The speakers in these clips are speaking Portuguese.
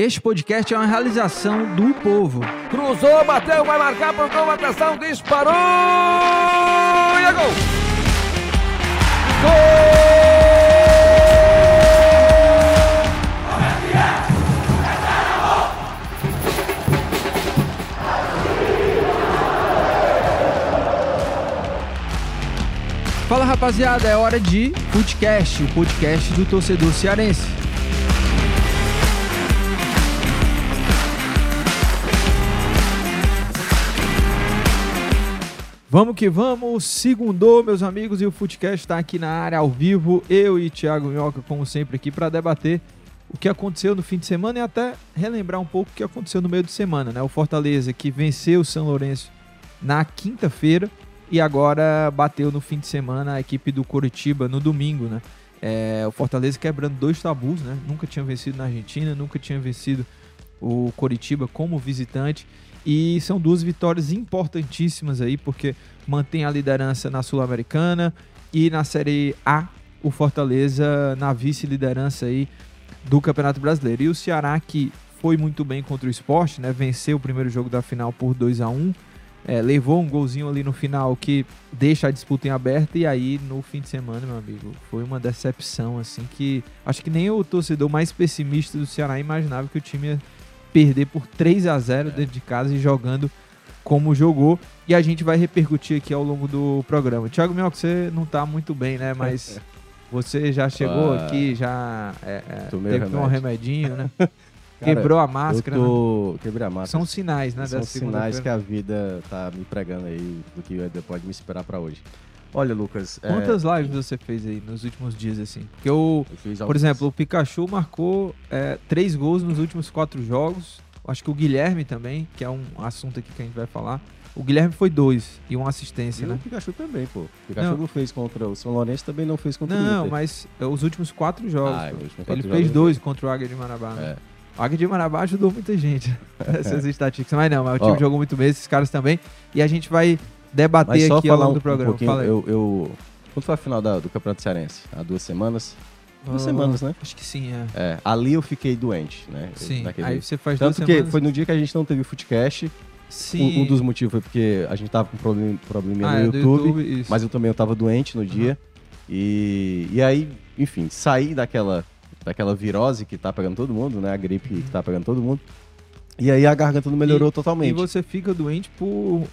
Este podcast é uma realização do povo. Cruzou, bateu, vai marcar por gol, atenção, disparou e é gol! Fala rapaziada, é hora de podcast, o podcast do torcedor cearense. Vamos que vamos, segundou, meus amigos, e o Footcast está aqui na área ao vivo. Eu e Thiago Minhoca, como sempre, aqui para debater o que aconteceu no fim de semana e até relembrar um pouco o que aconteceu no meio de semana, né? O Fortaleza que venceu o São Lourenço na quinta-feira e agora bateu no fim de semana a equipe do Coritiba no domingo, né? É, o Fortaleza quebrando dois tabus, né? Nunca tinha vencido na Argentina, nunca tinha vencido o Coritiba como visitante. E são duas vitórias importantíssimas aí, porque mantém a liderança na Sul-Americana e na Série A, o Fortaleza na vice-liderança aí do Campeonato Brasileiro. E o Ceará, que foi muito bem contra o esporte, né? Venceu o primeiro jogo da final por 2 a 1 é, levou um golzinho ali no final que deixa a disputa em aberto e aí no fim de semana, meu amigo, foi uma decepção assim que acho que nem o torcedor mais pessimista do Ceará imaginava que o time ia perder por 3 a 0 é. dentro de casa e jogando como jogou. E a gente vai repercutir aqui ao longo do programa. Thiago Mel, você não tá muito bem, né? Mas você já chegou ah, aqui, já é, é, teve um remedinho, né? Cara, Quebrou a máscara. Tô... né? Quebrei a máscara. São sinais, né? São sinais que a vida tá me pregando aí do que pode me esperar para hoje. Olha, Lucas. É, Quantas é... lives você fez aí nos últimos dias, assim? Porque eu, eu por exemplo, o Pikachu marcou é, três gols nos últimos quatro jogos. Acho que o Guilherme também, que é um assunto aqui que a gente vai falar. O Guilherme foi dois e uma assistência, e né? O Pikachu também, pô. O Pikachu não, não fez contra o São Lourenço, também não fez contra não, o Não, mas é, os últimos quatro jogos. Ah, últimos quatro ele jogos fez dois contra o Águia de Marabá. Né? É. O Águia de Marabá ajudou muita gente. Essas estatísticas. Mas não, mas o time jogou muito bem, esses caras também. E a gente vai debater aqui ao longo um, do programa. Um eu, eu, quando foi a final da, do Campeonato Cearense? Há duas semanas? Duas uh, semanas, né? Acho que sim, é. é. Ali eu fiquei doente, né? Sim, naquele... aí você faz Tanto duas que semanas... foi no dia que a gente não teve o Footcast. Sim. Um, um dos motivos foi porque a gente tava com problem, probleminha ah, no é, YouTube, YouTube mas eu também eu tava doente no dia. Uhum. E, e aí, enfim, saí daquela, daquela virose que tá pegando todo mundo, né? A gripe uhum. que tá pegando todo mundo. E aí a garganta não melhorou e, totalmente. E você fica doente por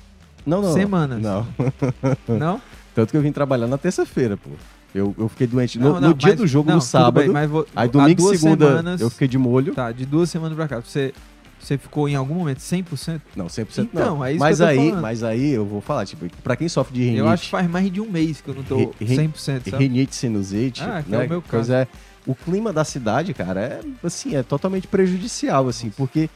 não, não, semanas. Não. não? Tanto que eu vim trabalhar na terça-feira, pô. Eu, eu fiquei doente no, não, no dia mas, do jogo, no sábado. Bem, vou, aí domingo e segunda semanas, eu fiquei de molho. Tá, de duas semanas pra cá. Você, você ficou em algum momento 100%? Não, 100% então, não. É isso mas que aí, Mas aí eu vou falar, tipo, pra quem sofre de rinite... Eu acho que faz mais de um mês que eu não tô 100%, sabe? Rinite, sinusite, ah, né? é o meu caso. Pois é, o clima da cidade, cara, é, assim, é totalmente prejudicial, assim, porque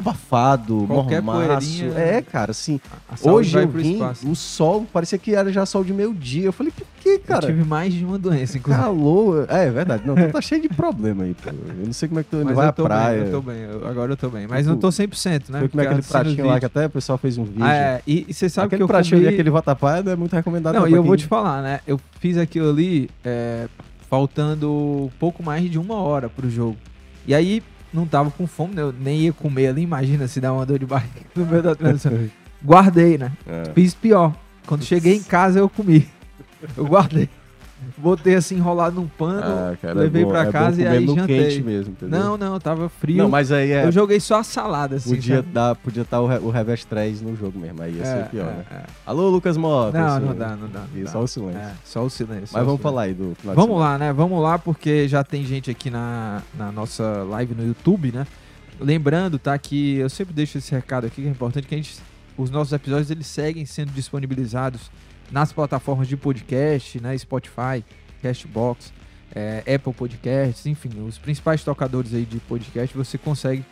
abafado, Qualquer mormaço. É, cara, assim. Hoje eu vim, o sol parecia que era já sol de meio dia. Eu falei, por que, cara? Eu tive mais de uma doença, inclusive. Calor. É, é verdade. Não, tu tá cheio de problema aí, pô. Eu não sei como é que tu Mas vai à praia. Bem, eu tô bem, eu, agora eu tô bem. Mas tipo, não tô 100%, né? Foi como é aquele pratinho lá que até o pessoal fez um vídeo. Ah, é, e, e você sabe aquele que eu pratinho comi... aquele vatapá é muito recomendado. Não, e eu vou te falar, né? Eu fiz aquilo ali é, faltando pouco mais de uma hora pro jogo. E aí, não tava com fome, né? eu nem ia comer ali, imagina se dá uma dor de barriga no meio da transmissão. Guardei, né? É. Fiz pior. Quando cheguei em casa eu comi. Eu guardei. Botei assim enrolado num pano, ah, cara, é levei é pra casa e aí jantei. Quente mesmo, entendeu? Não, não, tava frio. Não, mas aí é... Eu joguei só a salada, assim. Podia dar, podia estar o, o Revés 3 no jogo mesmo, aí ia é, ser pior, é, né? É. Alô, Lucas Mota. Não, não dá, não dá. Não dá. Só o silêncio. É, só o silêncio. Mas vamos falar aí do Vamos lá, né? Vamos lá, porque já tem gente aqui na, na nossa live no YouTube, né? Lembrando, tá, que eu sempre deixo esse recado aqui, que é importante que a gente, os nossos episódios eles seguem sendo disponibilizados nas plataformas de podcast, né, Spotify, Castbox, é, Apple Podcasts, enfim, os principais tocadores aí de podcast, você consegue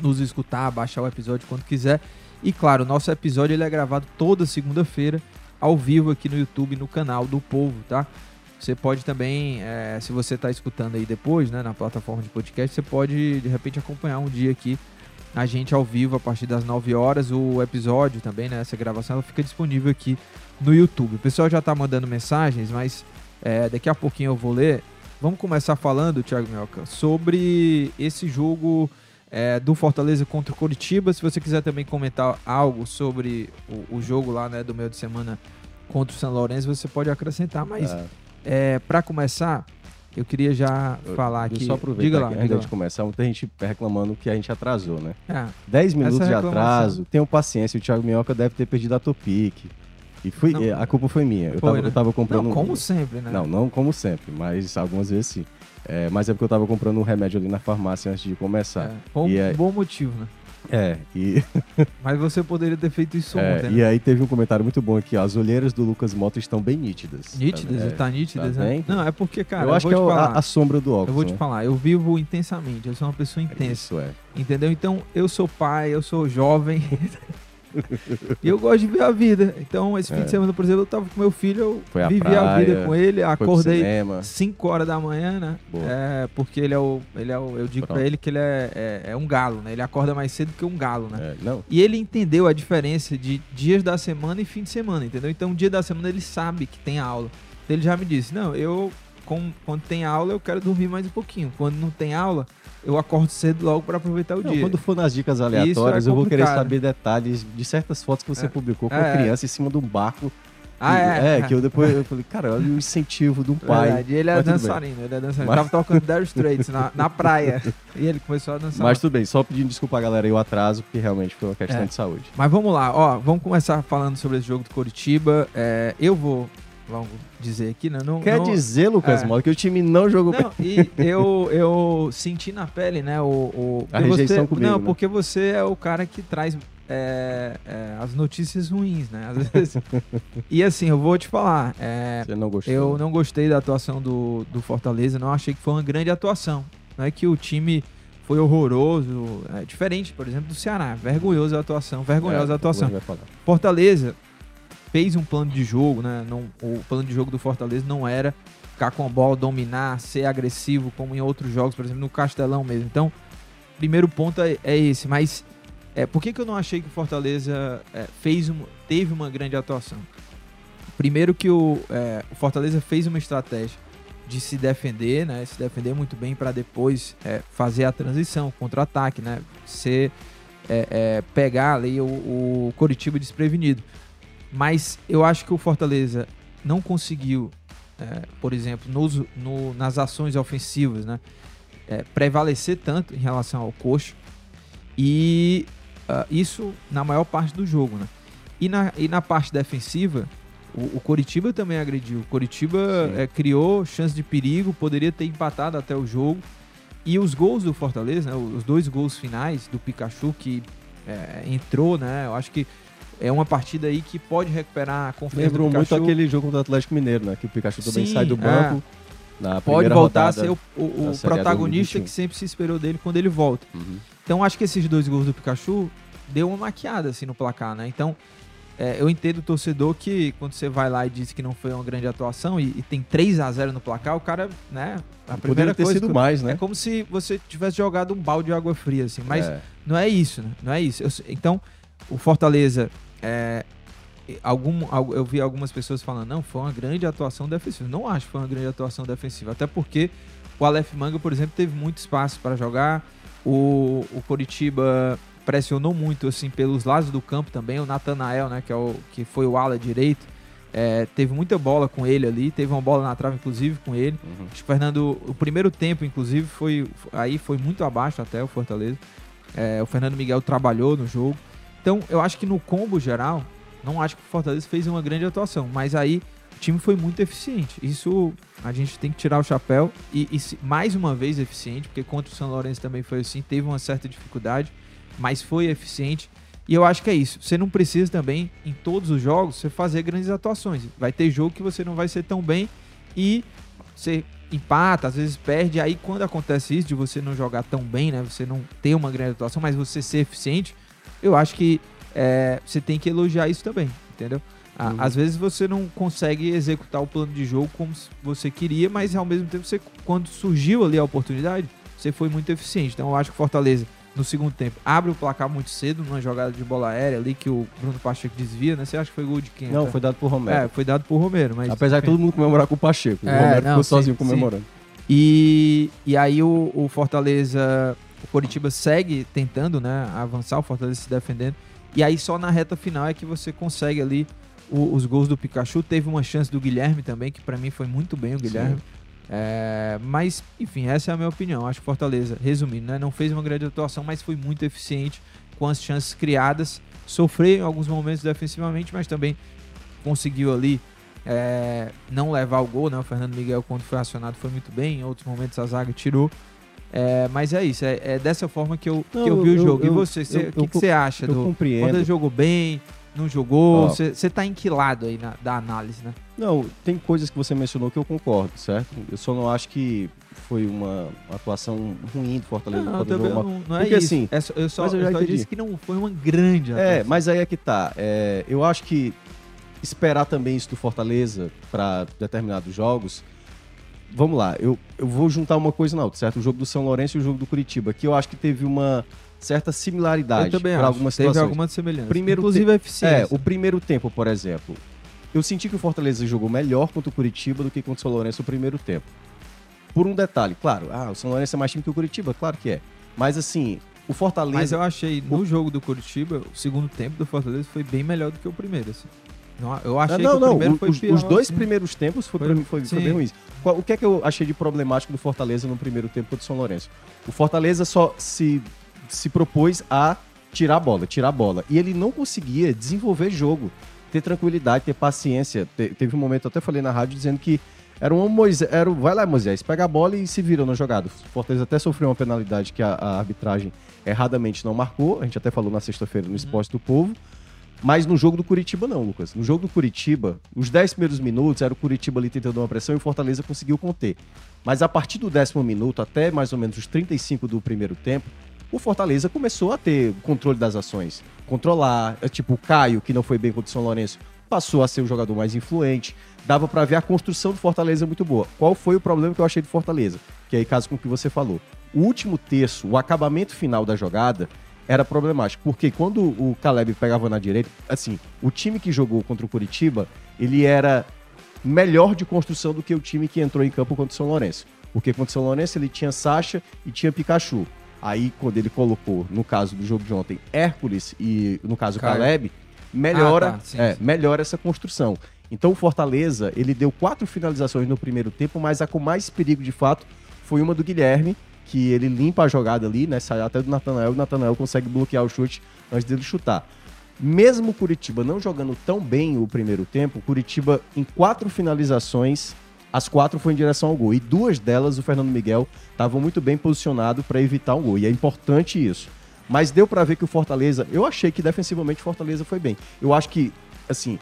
nos escutar, baixar o episódio quando quiser. E claro, nosso episódio ele é gravado toda segunda-feira, ao vivo aqui no YouTube, no canal do Povo, tá? Você pode também, é, se você está escutando aí depois, né, na plataforma de podcast, você pode de repente acompanhar um dia aqui a gente ao vivo a partir das 9 horas. O episódio também, né, essa gravação, ela fica disponível aqui no YouTube. O pessoal já está mandando mensagens, mas é, daqui a pouquinho eu vou ler. vamos começar falando, Thiago Minhoca, sobre esse jogo é, do Fortaleza contra o Coritiba. Se você quiser também comentar algo sobre o, o jogo lá né, do meio de semana contra o São Lourenço, você pode acrescentar. Mas é. é para começar, eu queria já eu, falar aqui. Só aproveitar diga lá, que, antes de começar, muita gente reclamando que a gente atrasou, né? É, 10 minutos de atraso, tenham paciência, o Thiago Minhoca deve ter perdido a Topic. E fui, não, a culpa foi minha. Eu, foi, tava, né? eu tava comprando. Não, como sempre, né? Não, não como sempre, mas algumas vezes sim. É, mas é porque eu tava comprando um remédio ali na farmácia antes de começar. É, bom, é... bom motivo, né? É, e. Mas você poderia ter feito isso é, ontem. Né? E aí teve um comentário muito bom aqui: ó, as olheiras do Lucas Moto estão bem nítidas. Nítidas? Tá, é, tá nítidas, tá né? Bem? Não, é porque, cara. Eu, eu acho que é falar, a, sombra do óculos. Eu vou te né? falar, eu vivo intensamente, eu sou uma pessoa intensa. Isso é. Entendeu? Então, eu sou pai, eu sou jovem. e eu gosto de ver a vida. Então, esse fim de é. semana, por exemplo, eu tava com meu filho, eu foi vivi praia, a vida com ele, acordei 5 horas da manhã, né? É, porque ele é o. Ele é o eu digo Pronto. pra ele que ele é, é, é, um galo, né? Ele acorda mais cedo que um galo, né? É, não. E ele entendeu a diferença de dias da semana e fim de semana, entendeu? Então, dia da semana ele sabe que tem aula. Então, ele já me disse: Não, eu, com, quando tem aula, eu quero dormir mais um pouquinho. Quando não tem aula eu acordo cedo logo para aproveitar o não, dia. Quando for nas dicas aleatórias, é eu vou querer saber detalhes de certas fotos que você é. publicou com é. a criança em cima de um barco. Ah, é? É, que eu depois eu falei, cara, olha o incentivo de um pai. Verdade, ele é dançarino, ele é dançarino. Mas... Tava tocando Dire Straits na, na praia. e ele começou a dançar. Mas tudo bem, só pedindo desculpa a galera aí o atraso, porque realmente foi uma questão é. de saúde. Mas vamos lá, ó, vamos começar falando sobre esse jogo do Coritiba. É, eu vou vamos dizer aqui, né? Não, Quer não, dizer, Lucas é. Moura, que o time não jogou não, bem. E eu, eu senti na pele, né? O, o a rejeição você, comigo. Não, né? porque você é o cara que traz é, é, as notícias ruins, né? Às vezes. e assim, eu vou te falar. É, você não? Eu não gostei da atuação do, do Fortaleza, não achei que foi uma grande atuação. Não é que o time foi horroroso, é diferente, por exemplo, do Ceará. Vergonhosa a atuação, vergonhosa a é, atuação. Fortaleza fez um plano de jogo, né? Não, o plano de jogo do Fortaleza não era ficar com a bola, dominar, ser agressivo, como em outros jogos, por exemplo, no Castelão mesmo. Então, primeiro ponto é, é esse. Mas é, por que, que eu não achei que o Fortaleza é, fez uma, teve uma grande atuação? Primeiro que o, é, o Fortaleza fez uma estratégia de se defender, né? Se defender muito bem para depois é, fazer a transição, contra-ataque, né? Ser, é, é, pegar ali o, o Coritiba desprevenido. Mas eu acho que o Fortaleza não conseguiu, é, por exemplo, nos, no, nas ações ofensivas, né, é, prevalecer tanto em relação ao Coxa. E uh, isso na maior parte do jogo. Né? E, na, e na parte defensiva, o, o Coritiba também agrediu. O Coritiba é, criou chance de perigo, poderia ter empatado até o jogo. E os gols do Fortaleza, né, os dois gols finais do Pikachu que é, entrou, né? Eu acho que é uma partida aí que pode recuperar a confiança Lembrou do muito aquele jogo contra o Atlético Mineiro, né? Que o Pikachu também Sim, sai do banco. É. pode voltar a ser o, o, o protagonista que sempre se esperou dele quando ele volta. Uhum. Então acho que esses dois gols do Pikachu deu uma maquiada assim no placar, né? Então é, eu entendo o torcedor que quando você vai lá e diz que não foi uma grande atuação e, e tem 3 a 0 no placar, o cara, né? A primeira ter coisa sido mais, né? É como se você tivesse jogado um balde de água fria, assim. Mas é. não é isso, né? Não é isso. Eu, então, o Fortaleza é, algum, eu vi algumas pessoas falando, não, foi uma grande atuação defensiva. Não acho que foi uma grande atuação defensiva, até porque o Aleph Manga, por exemplo, teve muito espaço para jogar. O, o Coritiba pressionou muito assim pelos lados do campo também. O Natanael, né, que, é o, que foi o ala direito, é, teve muita bola com ele ali, teve uma bola na trave, inclusive, com ele. Uhum. O Fernando, o primeiro tempo, inclusive, foi aí foi muito abaixo até o Fortaleza. É, o Fernando Miguel trabalhou no jogo. Então, eu acho que no combo geral, não acho que o Fortaleza fez uma grande atuação, mas aí o time foi muito eficiente. Isso a gente tem que tirar o chapéu e, e mais uma vez eficiente, porque contra o São Lourenço também foi assim, teve uma certa dificuldade, mas foi eficiente. E eu acho que é isso. Você não precisa também, em todos os jogos, você fazer grandes atuações. Vai ter jogo que você não vai ser tão bem e você empata, às vezes perde. Aí quando acontece isso, de você não jogar tão bem, né? Você não ter uma grande atuação, mas você ser eficiente, eu acho que é, você tem que elogiar isso também, entendeu? Uhum. Às vezes você não consegue executar o plano de jogo como você queria, mas ao mesmo tempo, você, quando surgiu ali a oportunidade, você foi muito eficiente. Então eu acho que Fortaleza, no segundo tempo, abre o placar muito cedo, numa jogada de bola aérea ali que o Bruno Pacheco desvia, né? Você acha que foi gol de quem? Não, foi dado por Romero. É, foi dado por Romero. Mas... Apesar de todo mundo comemorar com o Pacheco. É, o Romero não, ficou sim, sozinho comemorando. Sim. E, e aí o, o Fortaleza, o Coritiba segue tentando, né, avançar, o Fortaleza se defendendo. E aí só na reta final é que você consegue ali o, os gols do Pikachu. Teve uma chance do Guilherme também, que para mim foi muito bem o Guilherme. É, mas, enfim, essa é a minha opinião. Acho que Fortaleza, resumindo, né, não fez uma grande atuação, mas foi muito eficiente com as chances criadas. Sofreu em alguns momentos defensivamente, mas também conseguiu ali é, não levar o gol. Né? O Fernando Miguel, quando foi acionado, foi muito bem. Em outros momentos a zaga tirou. É, mas é isso, é, é, dessa forma que eu, não, que eu vi eu, o jogo. Eu, e você, o que, que você acha? Eu do, compreendo. Quando jogou bem, não jogou? Você tá em que lado aí na, da análise, né? Não, tem coisas que você mencionou que eu concordo, certo? Eu só não acho que foi uma atuação ruim do Fortaleza. Não, também uma... não, não é Porque, isso. Assim, é, eu só, eu só disse que não foi uma grande é, atuação. É, mas aí é que tá. É, eu acho que esperar também isso do Fortaleza para determinados jogos vamos lá, eu, eu vou juntar uma coisa na outra, certo? O jogo do São Lourenço e o jogo do Curitiba, que eu acho que teve uma certa similaridade para algumas situações. Teve algumas semelhanças. Primeiro Inclusive a eficiência. É, o primeiro tempo, por exemplo. Eu senti que o Fortaleza jogou melhor contra o Curitiba do que contra o São Lourenço no primeiro tempo. Por um detalhe, claro, ah, o São Lourenço é mais time que o Curitiba, claro que é. Mas assim, o Fortaleza. Mas eu achei, no jogo do Curitiba, o segundo tempo do Fortaleza foi bem melhor do que o primeiro, assim. Não, eu achei não, que o primeiro foi os, pior, os dois assim. primeiros tempos foi, foi, foi, foi bem ruins. O que é que eu achei de problemático do Fortaleza no primeiro tempo contra o São Lourenço? O Fortaleza só se, se propôs a tirar a bola, tirar a bola. E ele não conseguia desenvolver jogo, ter tranquilidade, ter paciência. Te, teve um momento, eu até falei na rádio, dizendo que era um Moisés, era um, vai lá Moisés, pega a bola e se vira na jogada. O Fortaleza até sofreu uma penalidade que a, a arbitragem erradamente não marcou. A gente até falou na sexta-feira no uhum. Esporte do Povo. Mas no jogo do Curitiba, não, Lucas. No jogo do Curitiba, os 10 primeiros minutos era o Curitiba ali tentando uma pressão e o Fortaleza conseguiu conter. Mas a partir do décimo minuto, até mais ou menos os 35 do primeiro tempo, o Fortaleza começou a ter controle das ações. Controlar, é, tipo o Caio, que não foi bem contra o São Lourenço, passou a ser o jogador mais influente. Dava para ver a construção do Fortaleza muito boa. Qual foi o problema que eu achei do Fortaleza? Que aí, caso com o que você falou. O último terço, o acabamento final da jogada, era problemático. Porque quando o Caleb pegava na direita, assim, o time que jogou contra o Curitiba, ele era melhor de construção do que o time que entrou em campo contra o São Lourenço. Porque contra o São Lourenço ele tinha Sacha e tinha Pikachu. Aí, quando ele colocou, no caso do jogo de ontem, Hércules e, no caso, Caio. Caleb, melhora, ah, tá. sim, é, sim. melhora essa construção. Então, o Fortaleza, ele deu quatro finalizações no primeiro tempo, mas a com mais perigo, de fato, foi uma do Guilherme, que ele limpa a jogada ali, né? Sai até do Natanael o Natanael consegue bloquear o chute antes dele chutar. Mesmo o Curitiba não jogando tão bem o primeiro tempo, Curitiba em quatro finalizações, as quatro foi em direção ao gol. E duas delas o Fernando Miguel estava muito bem posicionado para evitar um gol. E é importante isso. Mas deu para ver que o Fortaleza, eu achei que defensivamente o Fortaleza foi bem. Eu acho que, assim,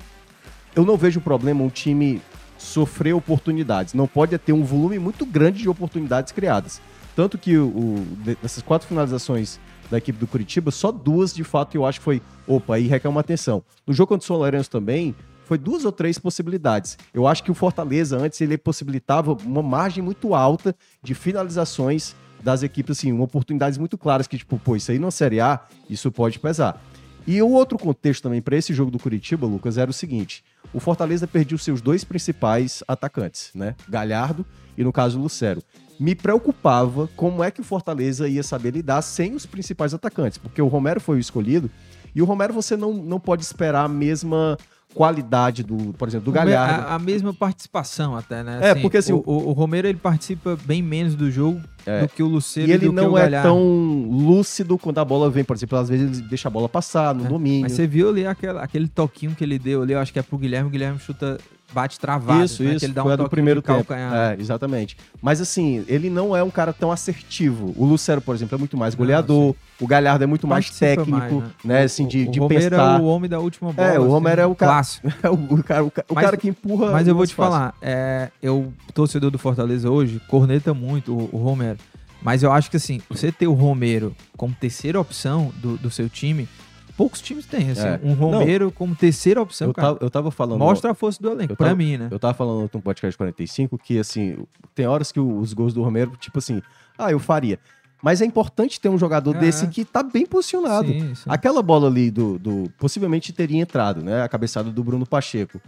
eu não vejo problema um time sofrer oportunidades. Não pode ter um volume muito grande de oportunidades criadas. Tanto que o, dessas quatro finalizações da equipe do Curitiba, só duas de fato eu acho que foi, opa, aí requer uma atenção. No jogo contra o São Lourenço também, foi duas ou três possibilidades. Eu acho que o Fortaleza antes ele possibilitava uma margem muito alta de finalizações das equipes, assim, oportunidades muito claras que, tipo, pô, isso aí na Série A, isso pode pesar. E o outro contexto também para esse jogo do Curitiba, Lucas, era o seguinte: o Fortaleza perdeu seus dois principais atacantes, né? Galhardo e, no caso, Lucero me preocupava como é que o Fortaleza ia saber lidar sem os principais atacantes, porque o Romero foi o escolhido e o Romero você não, não pode esperar a mesma qualidade do, por exemplo, do Galhardo. A, a mesma participação até, né? É, assim, porque assim... O, o, o, Romero, ele participa bem menos do jogo é. do que o Luceiro e ele não é tão lúcido quando a bola vem, por exemplo, às vezes ele deixa a bola passar no é. domínio. Mas você viu ali aquele, aquele toquinho que ele deu ali, eu acho que é pro Guilherme, o Guilherme chuta bate travado. Isso, né? isso. ele dá foi um do primeiro tempo. É, exatamente. Mas assim, ele não é um cara tão assertivo. O Lucero, por exemplo, é muito mais goleador. o Galhardo é muito mais técnico, mais, né? né? Assim, de, o, de o pensar. é o homem da última bola. É, o Romero assim, é o cara. É o, o cara, o, mas, cara que empurra. Mas eu vou te falar, é, eu, torcedor do Fortaleza hoje, corneta muito o, o Romero. Mas eu acho que assim, você ter o Romero como terceira opção do, do seu time poucos times têm, assim. É. Um Romero não, como terceira opção, eu cara. Tava, eu tava falando... Mostra a força do elenco, pra mim, né? Eu tava falando no podcast 45 que, assim, tem horas que os gols do Romero, tipo assim, ah, eu faria. Mas é importante ter um jogador é. desse que tá bem posicionado. Sim, sim. Aquela bola ali do, do... Possivelmente teria entrado, né? A cabeçada do Bruno Pacheco.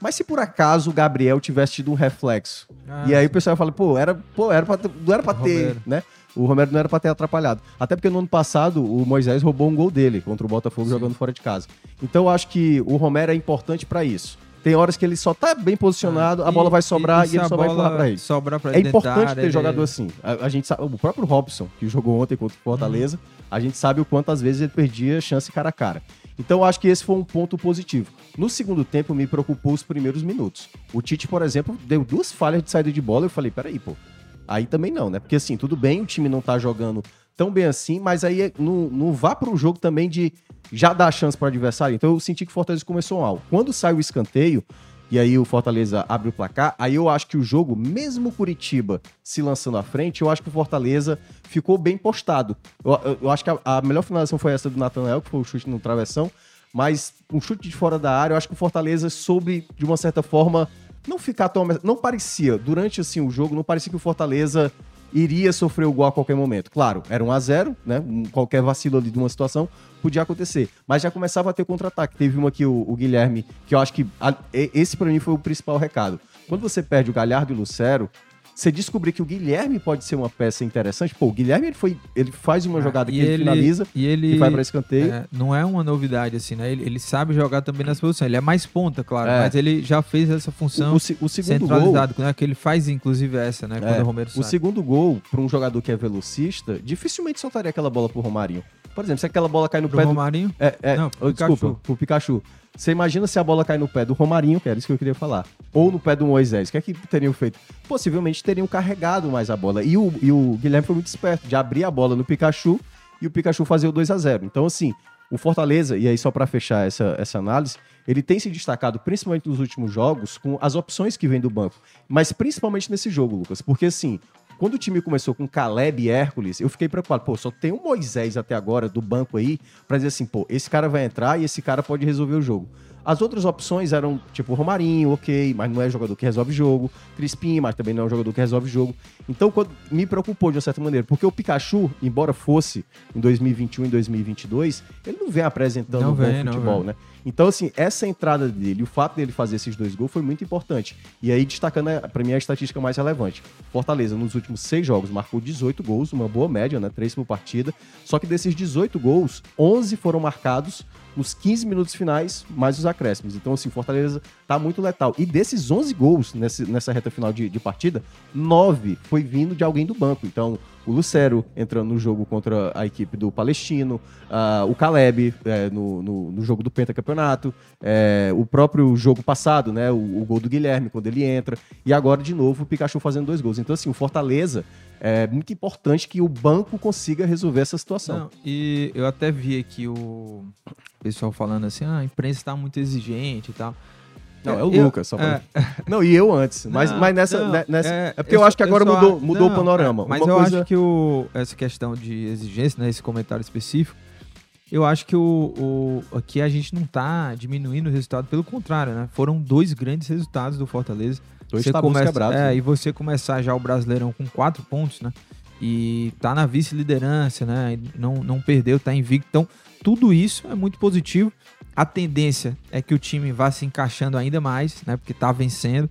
Mas se por acaso o Gabriel tivesse tido um reflexo, ah, e aí sim. o pessoal fala, pô, era, pô, era pra, não era pra ter, Romero. né? O Romero não era pra ter atrapalhado. Até porque no ano passado o Moisés roubou um gol dele contra o Botafogo sim. jogando fora de casa. Então eu acho que o Romero é importante para isso. Tem horas que ele só tá bem posicionado, é. a bola vai sobrar e, e, e ele só vai empurrar pra ele. Sobrar pra é importante ter jogador assim. A, a, gente sabe, o próprio Robson, que jogou ontem contra o Fortaleza, uhum. a gente sabe o quantas vezes ele perdia chance cara a cara. Então eu acho que esse foi um ponto positivo. No segundo tempo me preocupou os primeiros minutos. O Tite, por exemplo, deu duas falhas de saída de bola. Eu falei, peraí, pô. Aí também não, né? Porque assim, tudo bem, o time não tá jogando tão bem assim, mas aí não, não vá para o jogo também de já dar chance para o adversário. Então eu senti que o Fortaleza começou mal. Quando sai o escanteio, e aí o Fortaleza abre o placar, aí eu acho que o jogo, mesmo Curitiba se lançando à frente, eu acho que o Fortaleza ficou bem postado. Eu, eu, eu acho que a, a, melhor finalização foi essa do Nathanael, que foi o chute no travessão, mas um chute de fora da área, eu acho que o Fortaleza soube, de uma certa forma, não ficar tão... Não parecia, durante assim, o jogo, não parecia que o Fortaleza iria sofrer o gol a qualquer momento. Claro, era um a 0 né? Qualquer vacilo ali de uma situação podia acontecer. Mas já começava a ter contra-ataque. Teve uma que o, o, Guilherme, que eu acho que a, esse para mim foi o principal recado. Quando você perde o Galhardo e o Lucero, você descobrir que o Guilherme pode ser uma peça interessante. Pô, o Guilherme ele foi, ele faz uma ah, jogada que ele, ele, finaliza e ele e vai para escanteio. É, não é uma novidade assim, né? Ele, ele, sabe jogar também nas posições. Ele é mais ponta, claro, é. mas ele já fez essa função o, o, o centralizado, gol, né? Que ele faz inclusive essa, né? Quando é, o Romero O segundo gol para um jogador que é velocista, dificilmente soltaria aquela bola pro Romarinho. Por exemplo, se aquela bola cai no pro pé Romarinho? do... É, é, não, pro Pikachu. pro Pikachu. Você imagina se a bola cai no pé do Romarinho, que era isso que eu queria falar, ou no pé do Moisés, o que é que teriam feito? Possivelmente teriam carregado mais a bola. E o, e o Guilherme foi muito esperto de abrir a bola no Pikachu e o Pikachu fazer o 2 a 0 Então, assim, o Fortaleza, e aí só para fechar essa, essa análise, ele tem se destacado, principalmente nos últimos jogos, com as opções que vem do banco. Mas principalmente nesse jogo, Lucas, porque assim, quando o time começou com Caleb e Hércules, eu fiquei preocupado. Pô, só tem um Moisés até agora do banco aí pra dizer assim, pô, esse cara vai entrar e esse cara pode resolver o jogo. As outras opções eram, tipo, Romarinho, ok, mas não é jogador que resolve jogo. Crispim, mas também não é um jogador que resolve jogo. Então, quando, me preocupou de uma certa maneira, porque o Pikachu, embora fosse em 2021 e 2022, ele não vem apresentando não um vem, bom futebol, né? Então, assim, essa entrada dele, o fato dele fazer esses dois gols foi muito importante. E aí, destacando, para mim, a estatística mais relevante. Fortaleza, nos últimos seis jogos, marcou 18 gols, uma boa média, né? Três por partida. Só que desses 18 gols, 11 foram marcados nos 15 minutos finais, mais os acréscimos. Então, assim, Fortaleza tá muito letal. E desses 11 gols nessa reta final de, de partida, 9 foi vindo de alguém do banco. Então, o Lucero entrando no jogo contra a equipe do Palestino, uh, o Caleb é, no, no, no, jogo do Pentacampeonato, é, o próprio jogo passado, né, o, o, gol do Guilherme quando ele entra, e agora de novo o Pikachu fazendo dois gols. Então, assim, o Fortaleza é muito importante que o banco consiga resolver essa situação. Não, e eu até vi aqui o pessoal falando assim, ah, a imprensa está muito exigente e tal. Não, é o eu, Lucas, só pra... é. Não, e eu antes. Mas, não, mas nessa, não, nessa. É, é porque eu, acho que agora mudou, mudou não, o panorama. Mas Uma eu coisa... acho que o, essa questão de exigência, né, esse comentário específico, eu acho que o, o, aqui a gente não tá diminuindo o resultado, pelo contrário, né? Foram dois grandes resultados do Fortaleza. Dois você começa, quebrados. É, né? e você começar já o Brasileirão com quatro pontos, né? E tá na vice-liderança, né? Não, não perdeu, tá invicto. Então, tudo isso é muito positivo. A tendência é que o time vá se encaixando ainda mais, né? Porque está vencendo.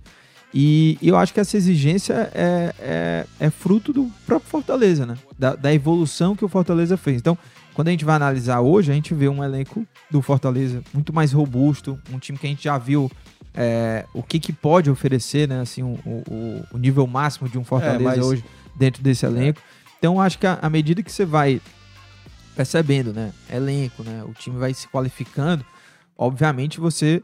E eu acho que essa exigência é, é, é fruto do próprio Fortaleza, né? Da, da, evolução que o Fortaleza fez. Então, quando a gente vai analisar hoje, a gente vê um elenco do Fortaleza muito mais robusto, um time que a gente já viu é, o que, que pode oferecer, né? Assim, o, o, o nível máximo de um Fortaleza é, mas... hoje dentro desse elenco. Então, acho que à medida que você vai percebendo, né? Elenco, né? O time vai se qualificando. Obviamente você,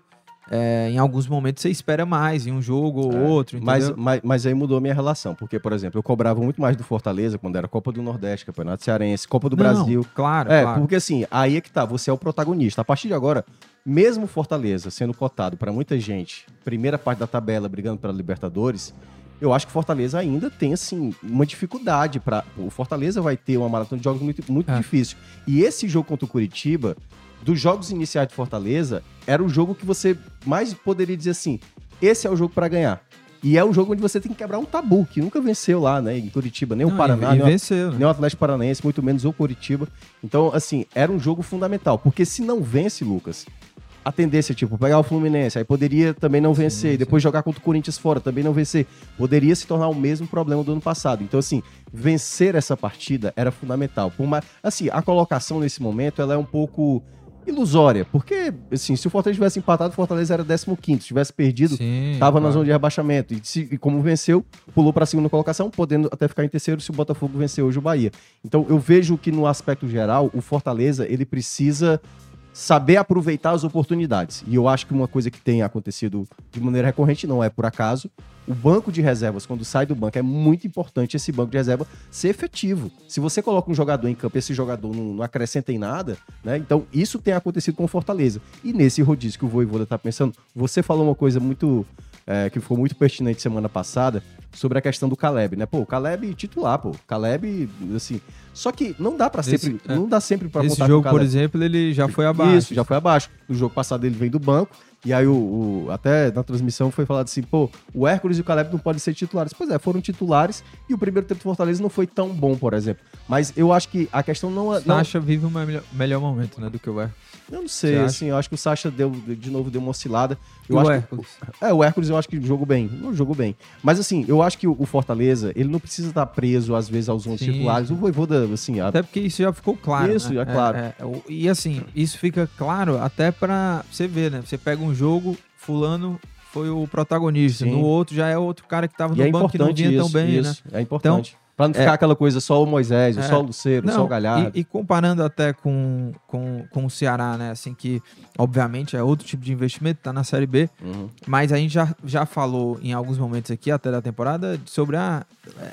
é, em alguns momentos, você espera mais em um jogo ou é, outro. Mas, mas, mas, aí mudou a minha relação. Porque, por exemplo, eu cobrava muito mais do Fortaleza quando era Copa do Nordeste, Campeonato Cearense, Copa do Não, Brasil. Claro, É, claro. porque assim, aí é que tá, você é o protagonista. A partir de agora, mesmo Fortaleza sendo cotado para muita gente, primeira parte da tabela brigando pela Libertadores, eu acho que o Fortaleza ainda tem, assim, uma dificuldade para O Fortaleza vai ter uma maratona de jogos muito, muito é. difícil. E esse jogo contra o Curitiba, dos jogos iniciais de Fortaleza, era o jogo que você mais poderia dizer assim: esse é o jogo para ganhar. E é um jogo onde você tem que quebrar um tabu, que nunca venceu lá, né? Em Curitiba, nem Não, o Paraná, nem, venceu, o, né? nem o Atlético Paranaense, muito menos o Curitiba. Então, assim, era um jogo fundamental. Porque se não vence, Lucas, a tendência, tipo, pegar o Fluminense, aí poderia também não vencer, sim, depois jogar contra o Corinthians fora, também não vencer. Poderia se tornar o mesmo problema do ano passado. Então, assim, vencer essa partida era fundamental. Por mais, assim, a colocação nesse momento, ela é um pouco ilusória, porque, assim, se o Fortaleza tivesse empatado, o Fortaleza era 15 se tivesse perdido, Sim, tava claro. na zona de rebaixamento, e, se, e como venceu, pulou para a segunda colocação, podendo até ficar em terceiro se o Botafogo vencer hoje o Bahia. Então, eu vejo que no aspecto geral, o Fortaleza, ele precisa saber aproveitar as oportunidades. E eu acho que uma coisa que tem acontecido de maneira recorrente, não é por acaso, o banco de reservas, quando sai do banco, é muito importante esse banco de reserva ser efetivo. Se você coloca um jogador em campo esse jogador não, não acrescenta em nada, né? Então, isso tem acontecido com o Fortaleza. E nesse rodízio que o Voivoda está pensando, você falou uma coisa muito é, que ficou muito pertinente semana passada, sobre a questão do Caleb, né? Pô, o Caleb titular, pô. Caleb, assim. Só que não dá para sempre, é. não dá sempre para Esse jogo, por exemplo, ele já foi abaixo. Isso, já foi abaixo. No jogo passado ele vem do banco. E aí, o, o, até na transmissão foi falado assim: pô, o Hércules e o Caleb não podem ser titulares. Pois é, foram titulares e o primeiro tempo do Fortaleza não foi tão bom, por exemplo. Mas eu acho que a questão não é. Sacha vive um melhor, melhor momento, né, do que o Hércules. Eu não sei, assim, eu acho que o Sacha deu, de novo deu uma oscilada. Eu e acho o Hércules? Que, é, o Hércules eu acho que jogou bem. Não jogou bem. Mas assim, eu acho que o Fortaleza, ele não precisa estar preso, às vezes, aos 11 titulares. O Voivoda, assim... A... Até porque isso já ficou claro, Isso, né? é claro. É, é, e assim, isso fica claro até pra você ver, né? Você pega um jogo, fulano foi o protagonista. Sim. No outro já é outro cara que tava no é banco que não vinha isso, tão bem, isso. né? É importante. Então, Pra não ficar é, aquela coisa só o Moisés, é, só o Luceiro, não, só o Galhardo. E, e, comparando até com, com, com o Ceará, né? Assim que, obviamente, é outro tipo de investimento, tá na Série B. Uhum. Mas a gente já, já falou em alguns momentos aqui, até da temporada, sobre a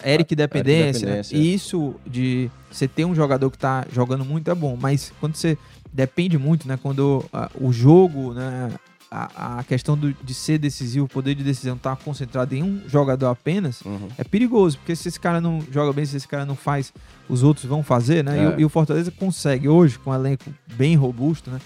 Eric dependência. Dependência. Né? E isso de você ter um jogador que tá jogando muito é bom. Mas quando você depende muito, né? Quando uh, o jogo, né? A, a questão do, de ser decisivo, o poder de decisão estar tá concentrado em um jogador apenas, uhum. é perigoso, porque se esse cara não joga bem, se esse cara não faz, os outros vão fazer, né? É. E, e, o Fortaleza consegue hoje, com um elenco bem robusto, né?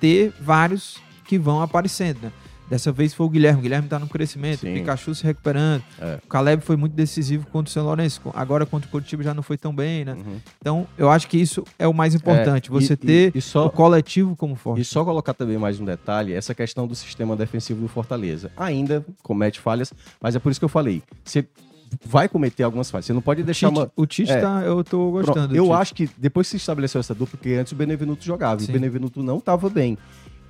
Ter vários que vão aparecendo, né? Dessa vez foi o Guilherme. O Guilherme está no crescimento, Sim. o Pikachu se recuperando. É. O Caleb foi muito decisivo contra o São Lourenço. Agora contra o Curitiba já não foi tão bem, né? Uhum. Então, eu acho que isso é o mais importante. É, você e, ter e, só, o coletivo como forte. E só colocar também mais um detalhe, essa questão do sistema defensivo do Fortaleza. Ainda comete falhas, mas é por isso que eu falei. Você vai cometer algumas falhas. Você não pode deixar Tite, uma. O Tite é, tá. Eu tô gostando. Eu acho que depois que se estabeleceu essa dupla, porque antes o Benevenuto jogava Sim. e o Benevenuto não estava bem.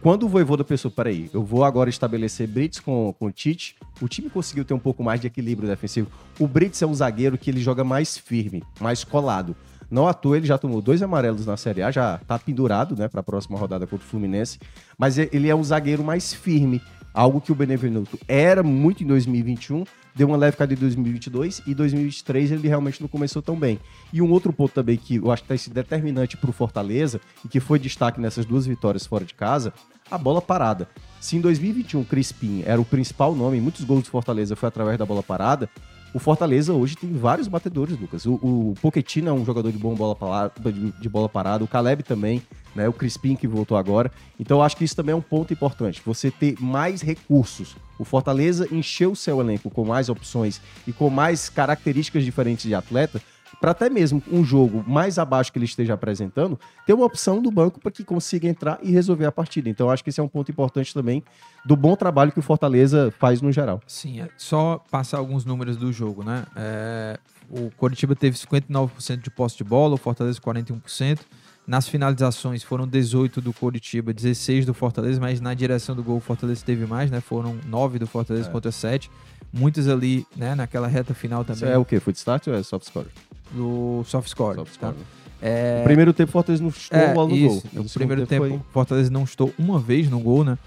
Quando o Voivoda pensou, peraí, eu vou agora estabelecer Brits com, com o Tite, o time conseguiu ter um pouco mais de equilíbrio defensivo. O Brits é um zagueiro que ele joga mais firme, mais colado. Não à toa, ele já tomou dois amarelos na Série A, já tá pendurado, né, para a próxima rodada contra o Fluminense. Mas ele é um zagueiro mais firme, algo que o Benevenuto era muito em 2021, deu uma leve caída em 2022 e 2023 ele realmente não começou tão bem. E um outro ponto também que eu acho que está determinante para o Fortaleza e que foi destaque nessas duas vitórias fora de casa, a bola parada. Se em 2021 Crispim era o principal nome, muitos gols do Fortaleza foi através da bola parada, o Fortaleza hoje tem vários batedores, Lucas. O, o Pochettino é um jogador de bom bola parada, de, de, bola parada, o Caleb também, né? O Crispim que voltou agora. Então acho que isso também é um ponto importante. Você ter mais recursos. O Fortaleza encheu o seu elenco com mais opções e com mais características diferentes de atleta para até mesmo um jogo mais abaixo que ele esteja apresentando, ter uma opção do banco para que consiga entrar e resolver a partida. Então, acho que esse é um ponto importante também do bom trabalho que o Fortaleza faz no geral. Sim, é só passar alguns números do jogo, né? É, o Coritiba teve 59% de posse de bola, o Fortaleza 41%. Nas finalizações foram 18 do Coritiba, 16 do Fortaleza, mas na direção do gol o Fortaleza teve mais, né? Foram 9 do Fortaleza é. contra 7. Muitas ali, né, naquela reta final também. Isso é o quê? Foi de start ou é soft score? do soft score. Soft tá? score. Tá? É... No primeiro tempo, Fortaleza não chutou é, bola no isso. gol. No, primeiro tempo, foi... Fortaleza não chutou uma vez no gol, né?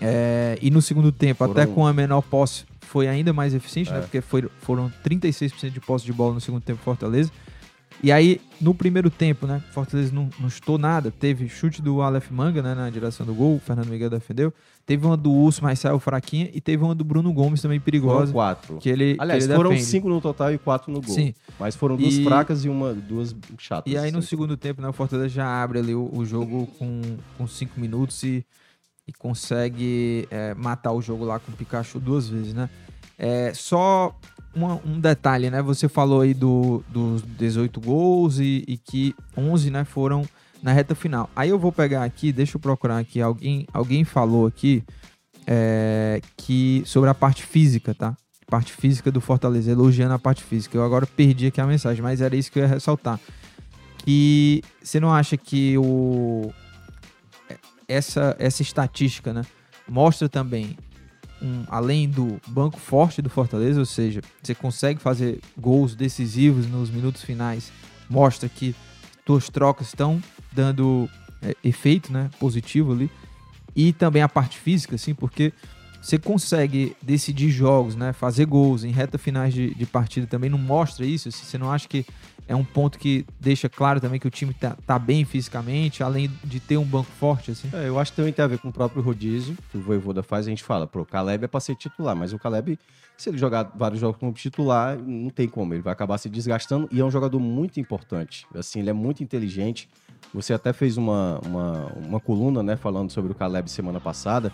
É, e no segundo tempo, foram... até com a menor posse, foi ainda mais eficiente, né? é. né? Porque foi, foram 36% de posse de bola no segundo tempo Fortaleza. E aí, no primeiro tempo, né? Fortaleza não, não chutou nada. Teve chute do Aleph Manga, né? Na direção do gol. O Fernando Miguel defendeu. Teve uma do Urso, mas saiu fraquinha. E teve uma do Bruno Gomes também perigosa. Foram quatro. Que ele, Aliás, que ele foram defende. cinco no total e quatro no gol. Sim. Mas foram duas e... fracas e uma, duas chatas. E aí, no segundo tempo, né? O Fortaleza já abre ali o, o jogo com, com cinco minutos e, e consegue é, matar o jogo lá com o Pikachu duas vezes, né? É, só uma, um detalhe, né? Você falou aí do, dos 18 gols e, e, que 11 né, foram na reta final. Aí eu vou pegar aqui, deixa eu procurar aqui, alguém, alguém falou aqui é, que sobre a parte física, tá? Parte física do Fortaleza, elogiando a parte física. Eu agora perdi aqui a mensagem, mas era isso que eu ia ressaltar. E você não acha que o essa essa estatística, né, mostra também um, além do banco forte do Fortaleza, ou seja, você consegue fazer gols decisivos nos minutos finais, mostra que tuas trocas estão dando é, efeito, né, positivo ali, e também a parte física, assim, porque você consegue decidir jogos, né, fazer gols em reta finais de, de partida também não mostra isso, assim, você não acha que é um ponto que deixa claro também que o time tá, tá bem fisicamente, além de ter um banco forte, assim? É, eu acho que também tem a ver com o próprio rodízio que o Voivoda faz. A gente fala, pro Caleb é pra ser titular, mas o Caleb, se ele jogar vários jogos como titular, não tem como. Ele vai acabar se desgastando e é um jogador muito importante. Assim, ele é muito inteligente. Você até fez uma, uma, uma coluna, né, falando sobre o Caleb semana passada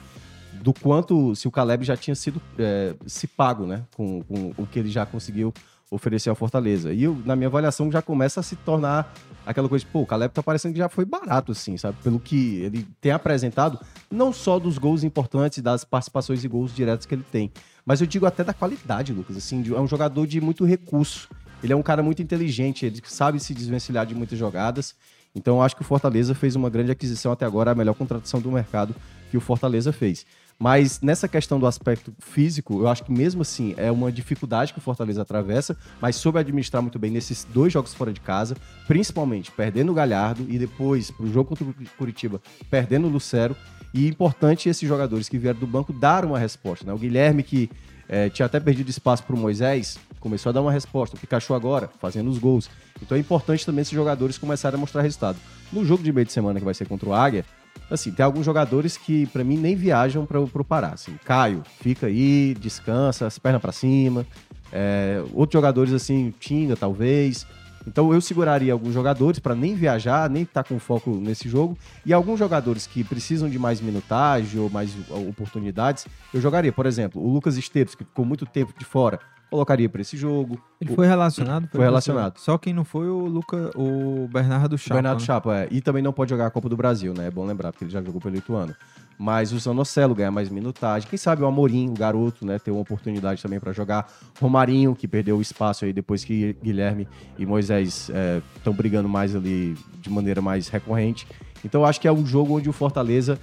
do quanto se o Caleb já tinha sido é, se pago, né, com, com o que ele já conseguiu oferecer ao Fortaleza. E eu, na minha avaliação, já começa a se tornar aquela coisa, pô, o Caleb tá parecendo que já foi barato, assim, sabe? Pelo que ele tem apresentado, não só dos gols importantes, das participações e gols diretos que ele tem, mas eu digo até da qualidade, Lucas, assim, é um jogador de muito recurso. Ele é um cara muito inteligente, ele sabe se desvencilhar de muitas jogadas. Então, acho que o Fortaleza fez uma grande aquisição até agora, a melhor contratação do mercado que o Fortaleza fez. Mas nessa questão do aspecto físico, eu acho que mesmo assim é uma dificuldade que o Fortaleza atravessa, mas soube administrar muito bem nesses dois jogos fora de casa, principalmente perdendo o Galhardo e depois pro jogo contra o Curitiba perdendo o Lucero. E importante esses jogadores que vieram do banco dar uma resposta. Né? O Guilherme, que é, tinha até perdido espaço para o Moisés, começou a dar uma resposta. O Pikachu agora, fazendo os gols. Então é importante também esses jogadores começarem a mostrar resultado. No jogo de meio de semana, que vai ser contra o Águia, Assim, tem alguns jogadores que, para mim, nem viajam para o Pará. Assim, Caio, fica aí, descansa, as pernas para cima. É, outros jogadores, assim, Tinga, talvez. Então eu seguraria alguns jogadores para nem viajar, nem estar tá com foco nesse jogo. E alguns jogadores que precisam de mais minutagem ou mais oportunidades, eu jogaria. Por exemplo, o Lucas Esteves, que ficou muito tempo de fora, colocaria para esse jogo. Ele o... foi relacionado? Foi relacionado. Só quem não foi o Luca, o Bernardo Chapa. Bernardo né? Chapa, é. E também não pode jogar a Copa do Brasil, né? É bom lembrar, porque ele já jogou pelo Ituano. Mas o Zanocelo ganha mais minutagem. Quem sabe o Amorim, o garoto, né? Ter uma oportunidade também para jogar. Romarinho, que perdeu o espaço aí depois que Guilherme e Moisés estão é, brigando mais ali de maneira mais recorrente. Então eu acho que é um jogo onde o Fortaleza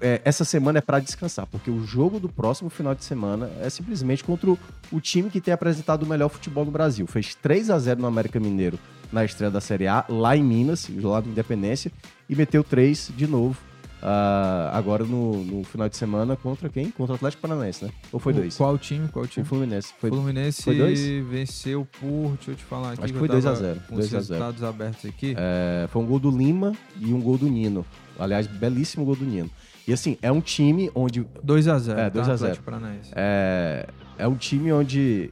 é, essa semana é para descansar, porque o jogo do próximo final de semana é simplesmente contra o, o, time que tem apresentado o melhor futebol no Brasil. Fez 3 a 0 no América Mineiro na estreia da Série A, lá em Minas, lá do Independência, e meteu 3 de novo Uh, agora no, no, final de semana contra quem? Contra o Atlético Paranaense, né? Ou foi dois? Qual time? Qual time? O Fluminense. Foi, Fluminense foi dois? venceu por, deixa eu te falar aqui. Acho que foi 2x0. Com os resultados abertos aqui. É, foi um gol do Lima e um gol do Nino. Aliás, belíssimo gol do Nino. E assim, é um time onde. 2x0. É, 2x0. Tá? É, é um time onde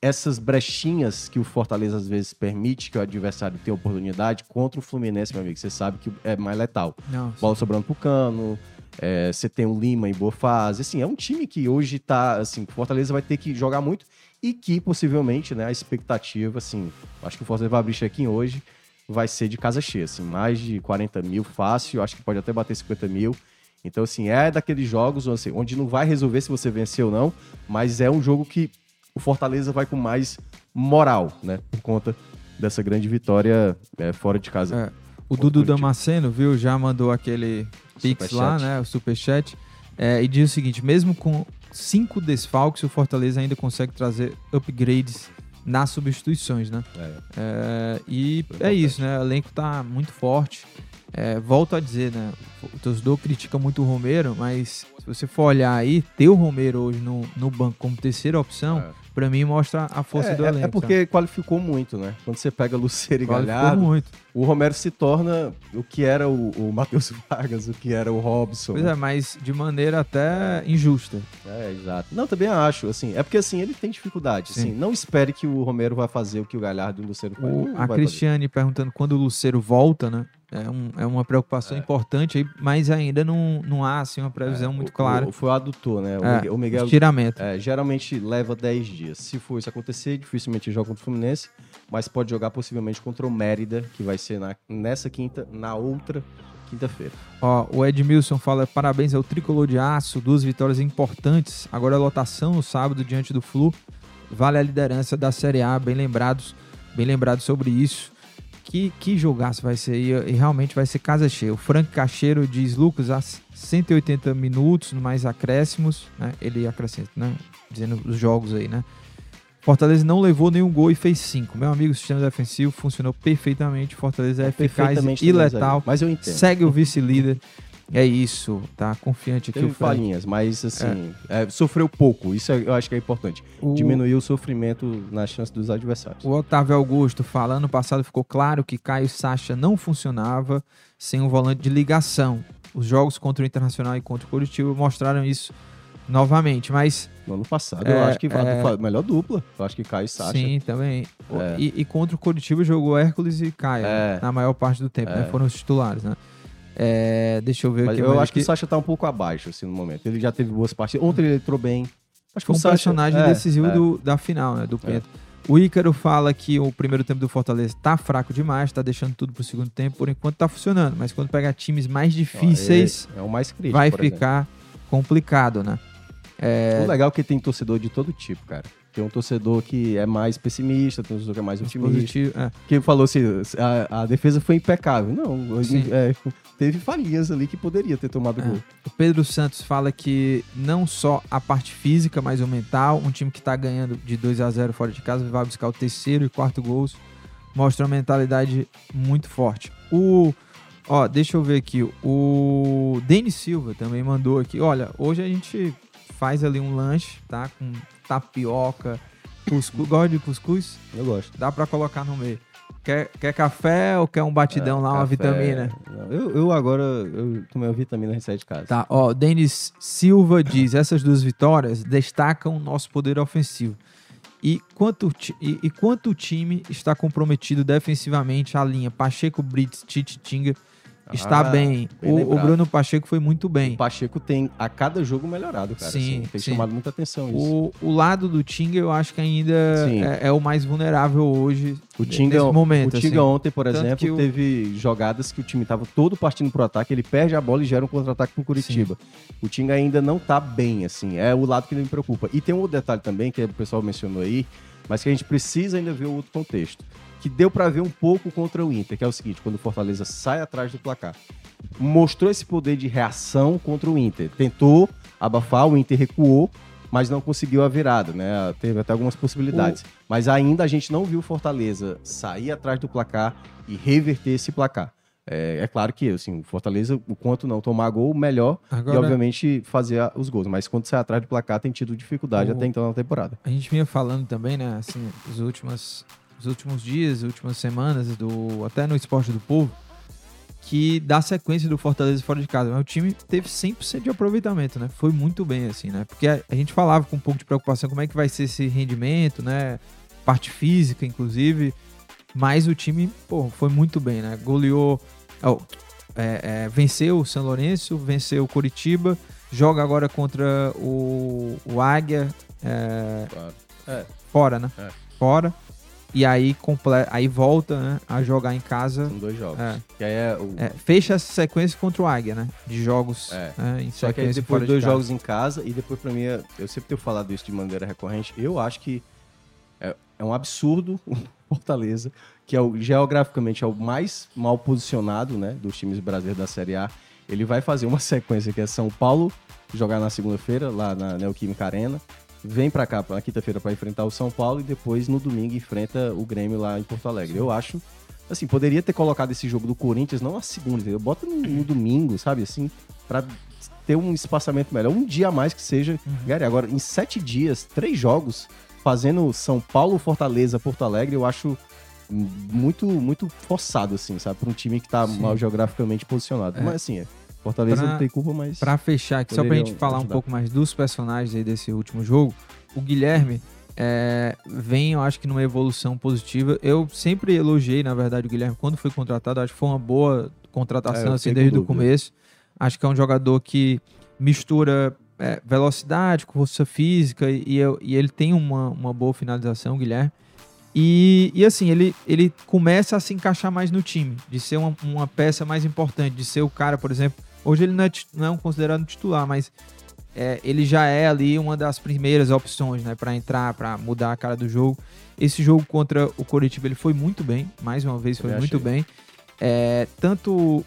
essas brechinhas que o Fortaleza às vezes permite que o adversário tenha oportunidade contra o Fluminense, meu amigo, você sabe que é mais letal. Não, Bola sobrando pro cano, é, você tem o Lima em boa fase. Assim, é um time que hoje tá, assim, o Fortaleza vai ter que jogar muito e que possivelmente, né, a expectativa, assim, acho que o Fortaleza vai abrir check-in hoje, vai ser de casa cheia, assim, mais de 40 mil fácil, acho que pode até bater 50 mil. Então, assim, é daqueles jogos assim, onde não vai resolver se você vencer ou não, mas é um jogo que o Fortaleza vai com mais moral, né? Por conta dessa grande vitória é, fora de casa. É. O Dudu Damasceno, viu, já mandou aquele pix lá, né? O superchat. É, e diz o seguinte: mesmo com cinco desfalques, o Fortaleza ainda consegue trazer upgrades nas substituições, né? É. É, e é isso, né? O elenco tá muito forte. É, volto a dizer, né? O torcedor critica muito o Romero, mas se você for olhar aí, ter o Romero hoje no, no banco como terceira opção, é para mim mostra a força é, do é, elenco. É porque qualificou muito, né? Quando você pega Luceiro e qualificou Galhardo, muito. o Romero se torna o que era o, o Matheus Vargas, o que era o Robson. Pois é, mas de maneira até injusta. É, exato. Não, também acho, assim, é porque assim, ele tem dificuldade, assim, não espere que o Romero vai fazer o que o Galhardo e o Luceiro fazem. A Cristiane fazer. perguntando quando o Luceiro volta, né? É, um, é uma preocupação é. importante, aí, mas ainda não, não há assim, uma previsão é, muito clara. O, foi o adutor, né? O é, Miguel, o Miguel estiramento. É, geralmente leva 10 dias. Se for isso acontecer, dificilmente joga contra o Fluminense, mas pode jogar possivelmente contra o Mérida, que vai ser na, nessa quinta, na outra quinta-feira. Ó, o Edmilson fala: parabéns ao tricolor de aço, duas vitórias importantes. Agora a lotação no sábado diante do Flu. Vale a liderança da Série A, bem lembrados, bem lembrados sobre isso. Que, que jogaço vai ser e, e realmente vai ser casa cheia. O Frank Cacheiro diz, Lucas, há 180 minutos, mais acréscimos, né? Ele acrescenta, né? Dizendo os jogos aí, né? Fortaleza não levou nenhum gol e fez cinco. Meu amigo, o sistema defensivo funcionou perfeitamente. Fortaleza é eficaz e letal. Mas eu entendo. Segue o vice-líder. É isso, tá confiante aqui Teve o falinhas, mas assim, é. É, sofreu pouco. Isso eu acho que é importante. O... Diminuiu o sofrimento na chance dos adversários. O Otávio Augusto fala: ano passado ficou claro que Caio Sacha não funcionava sem um volante de ligação. Os jogos contra o Internacional e contra o Curitiba mostraram isso novamente, mas... No ano passado, é, eu acho que é... a melhor dupla. Eu acho que Caio e Sacha. Sim, também. É. E, e, contra o Curitiba jogou Hércules e Caio, é. na maior parte do tempo, né? É. Foram os titulares, né? É, deixa eu ver Mas aqui. Eu acho que... que o Sacha tá um pouco abaixo, assim, no momento. Ele já teve boas partidas. Ontem ele entrou bem. Acho que foi um personagem é, decisivo é. Do, da final, né? Do Penta. O Ícaro fala que o primeiro tempo do Fortaleza tá fraco demais, tá deixando tudo pro segundo tempo. Por enquanto tá funcionando, mas quando pegar times mais difíceis, é, o mais crítico, vai ficar exemplo. complicado, né? É... O legal é que tem torcedor de todo tipo, cara. Tem um torcedor que é mais pessimista, tem um torcedor que é mais otimista. Positivo, é. Que falou assim, a, a, defesa foi impecável. Não, é, teve falhinhas ali que poderia ter tomado é. gol. O Pedro Santos fala que não só a parte física, mas o mental, um time que está ganhando de 2 a 0 fora de casa, vai buscar o terceiro e quarto gols, mostra uma mentalidade muito forte. O Ó, deixa eu ver aqui. O Denis Silva também mandou aqui. Olha, hoje a gente faz ali um lanche, tá? Com tapioca, cuscuz. Gosta de cuscuz? Eu gosto. Dá pra colocar no meio. Quer, quer café ou quer um batidão é, lá, café, uma vitamina? Eu, eu agora eu tomei uma vitamina e saí de casa. Tá, ó, Denis Silva diz: essas duas vitórias destacam o nosso poder ofensivo. E quanto, e, e quanto o time está comprometido defensivamente a linha Pacheco, Brits, Tite, Tinga está ah, bem. bem o, o, Bruno Pacheco foi muito bem. O Pacheco tem a cada jogo melhorado, cara. Sim, assim, tem sim. chamado muita atenção isso. O, o lado do Tinga eu acho que ainda é, é, o mais vulnerável hoje. O Tinga, nesse momento. O Tinga assim. ontem, por Tanto exemplo, teve jogadas que o time estava todo partindo pro ataque, ele perde a bola e gera um contra-ataque pro Curitiba. Sim. O Tinga ainda não tá bem, assim. É o lado que me preocupa. E tem um outro detalhe também, que o pessoal mencionou aí, mas que a gente precisa ainda ver o outro contexto que deu para ver um pouco contra o Inter, que é o seguinte, quando o Fortaleza sai atrás do placar, mostrou esse poder de reação contra o Inter. Tentou abafar, o Inter recuou, mas não conseguiu a virada, né? Teve até algumas possibilidades. O... Mas ainda a gente não viu o Fortaleza sair atrás do placar e reverter esse placar. É, é, claro que assim, o Fortaleza, o quanto não tomar gol, melhor. Agora, e, obviamente, fazer os gols. Mas quando sai atrás do placar, tem tido dificuldade o... até então na temporada. A gente vinha falando também, né? Assim, as últimas os últimos dias, últimas semanas, do até no Esporte do Povo, que dá sequência do Fortaleza fora de casa. Mas o time teve 100% de aproveitamento, né? Foi muito bem, assim, né? Porque a, a, gente falava com um pouco de preocupação como é que vai ser esse rendimento, né? Parte física, inclusive. Mas o time, pô, foi muito bem, né? Goleou... Oh, é, é, venceu o São Lourenço, venceu o Curitiba, joga agora contra o, o Águia. É, é. Fora, né? É. Fora. E aí, comple... aí volta né, a jogar em casa. São dois jogos. É. Que aí é, o... é, fecha essa sequência contra o Águia, né? De jogos é. né, em Só que aí depois dois de jogos em casa e depois pra mim, eu sempre tenho falado isso de maneira recorrente, eu acho que é, é um absurdo o Fortaleza, que é o, geograficamente é o mais mal posicionado né, dos times brasileiros da Série A. Ele vai fazer uma sequência que é São Paulo, jogar na segunda-feira, lá na Neoquímica Arena vem para cá na quinta-feira para enfrentar o São Paulo e depois no domingo enfrenta o Grêmio lá em Porto Alegre. Eu acho, assim, poderia ter colocado esse jogo do Corinthians não a segunda, entendeu? Bota no, no domingo, sabe assim, para ter um espaçamento melhor, um dia a mais que seja. Uhum. Gary, agora em sete dias, três jogos, fazendo São Paulo, Fortaleza, Porto Alegre, eu acho muito muito forçado assim, sabe, para um time que tá Sim. mal geograficamente posicionado. É. Mas assim, é Fortaleza pra, não tem culpa, mas. Pra fechar aqui, só pra gente falar ajudar. um pouco mais dos personagens aí desse último jogo, o Guilherme é, vem, eu acho que numa evolução positiva. Eu sempre elogiei, na verdade, o Guilherme quando foi contratado. Acho que foi uma boa contratação, é, assim, desde o começo. Acho que é um jogador que mistura é, velocidade com força física e, e, ele tem uma, uma boa finalização, o Guilherme. E, e assim, ele, ele começa a se encaixar mais no time, de ser uma, uma peça mais importante, de ser o cara, por exemplo. Hoje ele não é, não é um considerado titular, mas é, ele já é ali uma das primeiras opções, né, para entrar, para mudar a cara do jogo. Esse jogo contra o Coritiba ele foi muito bem, mais uma vez foi muito bem. É, tanto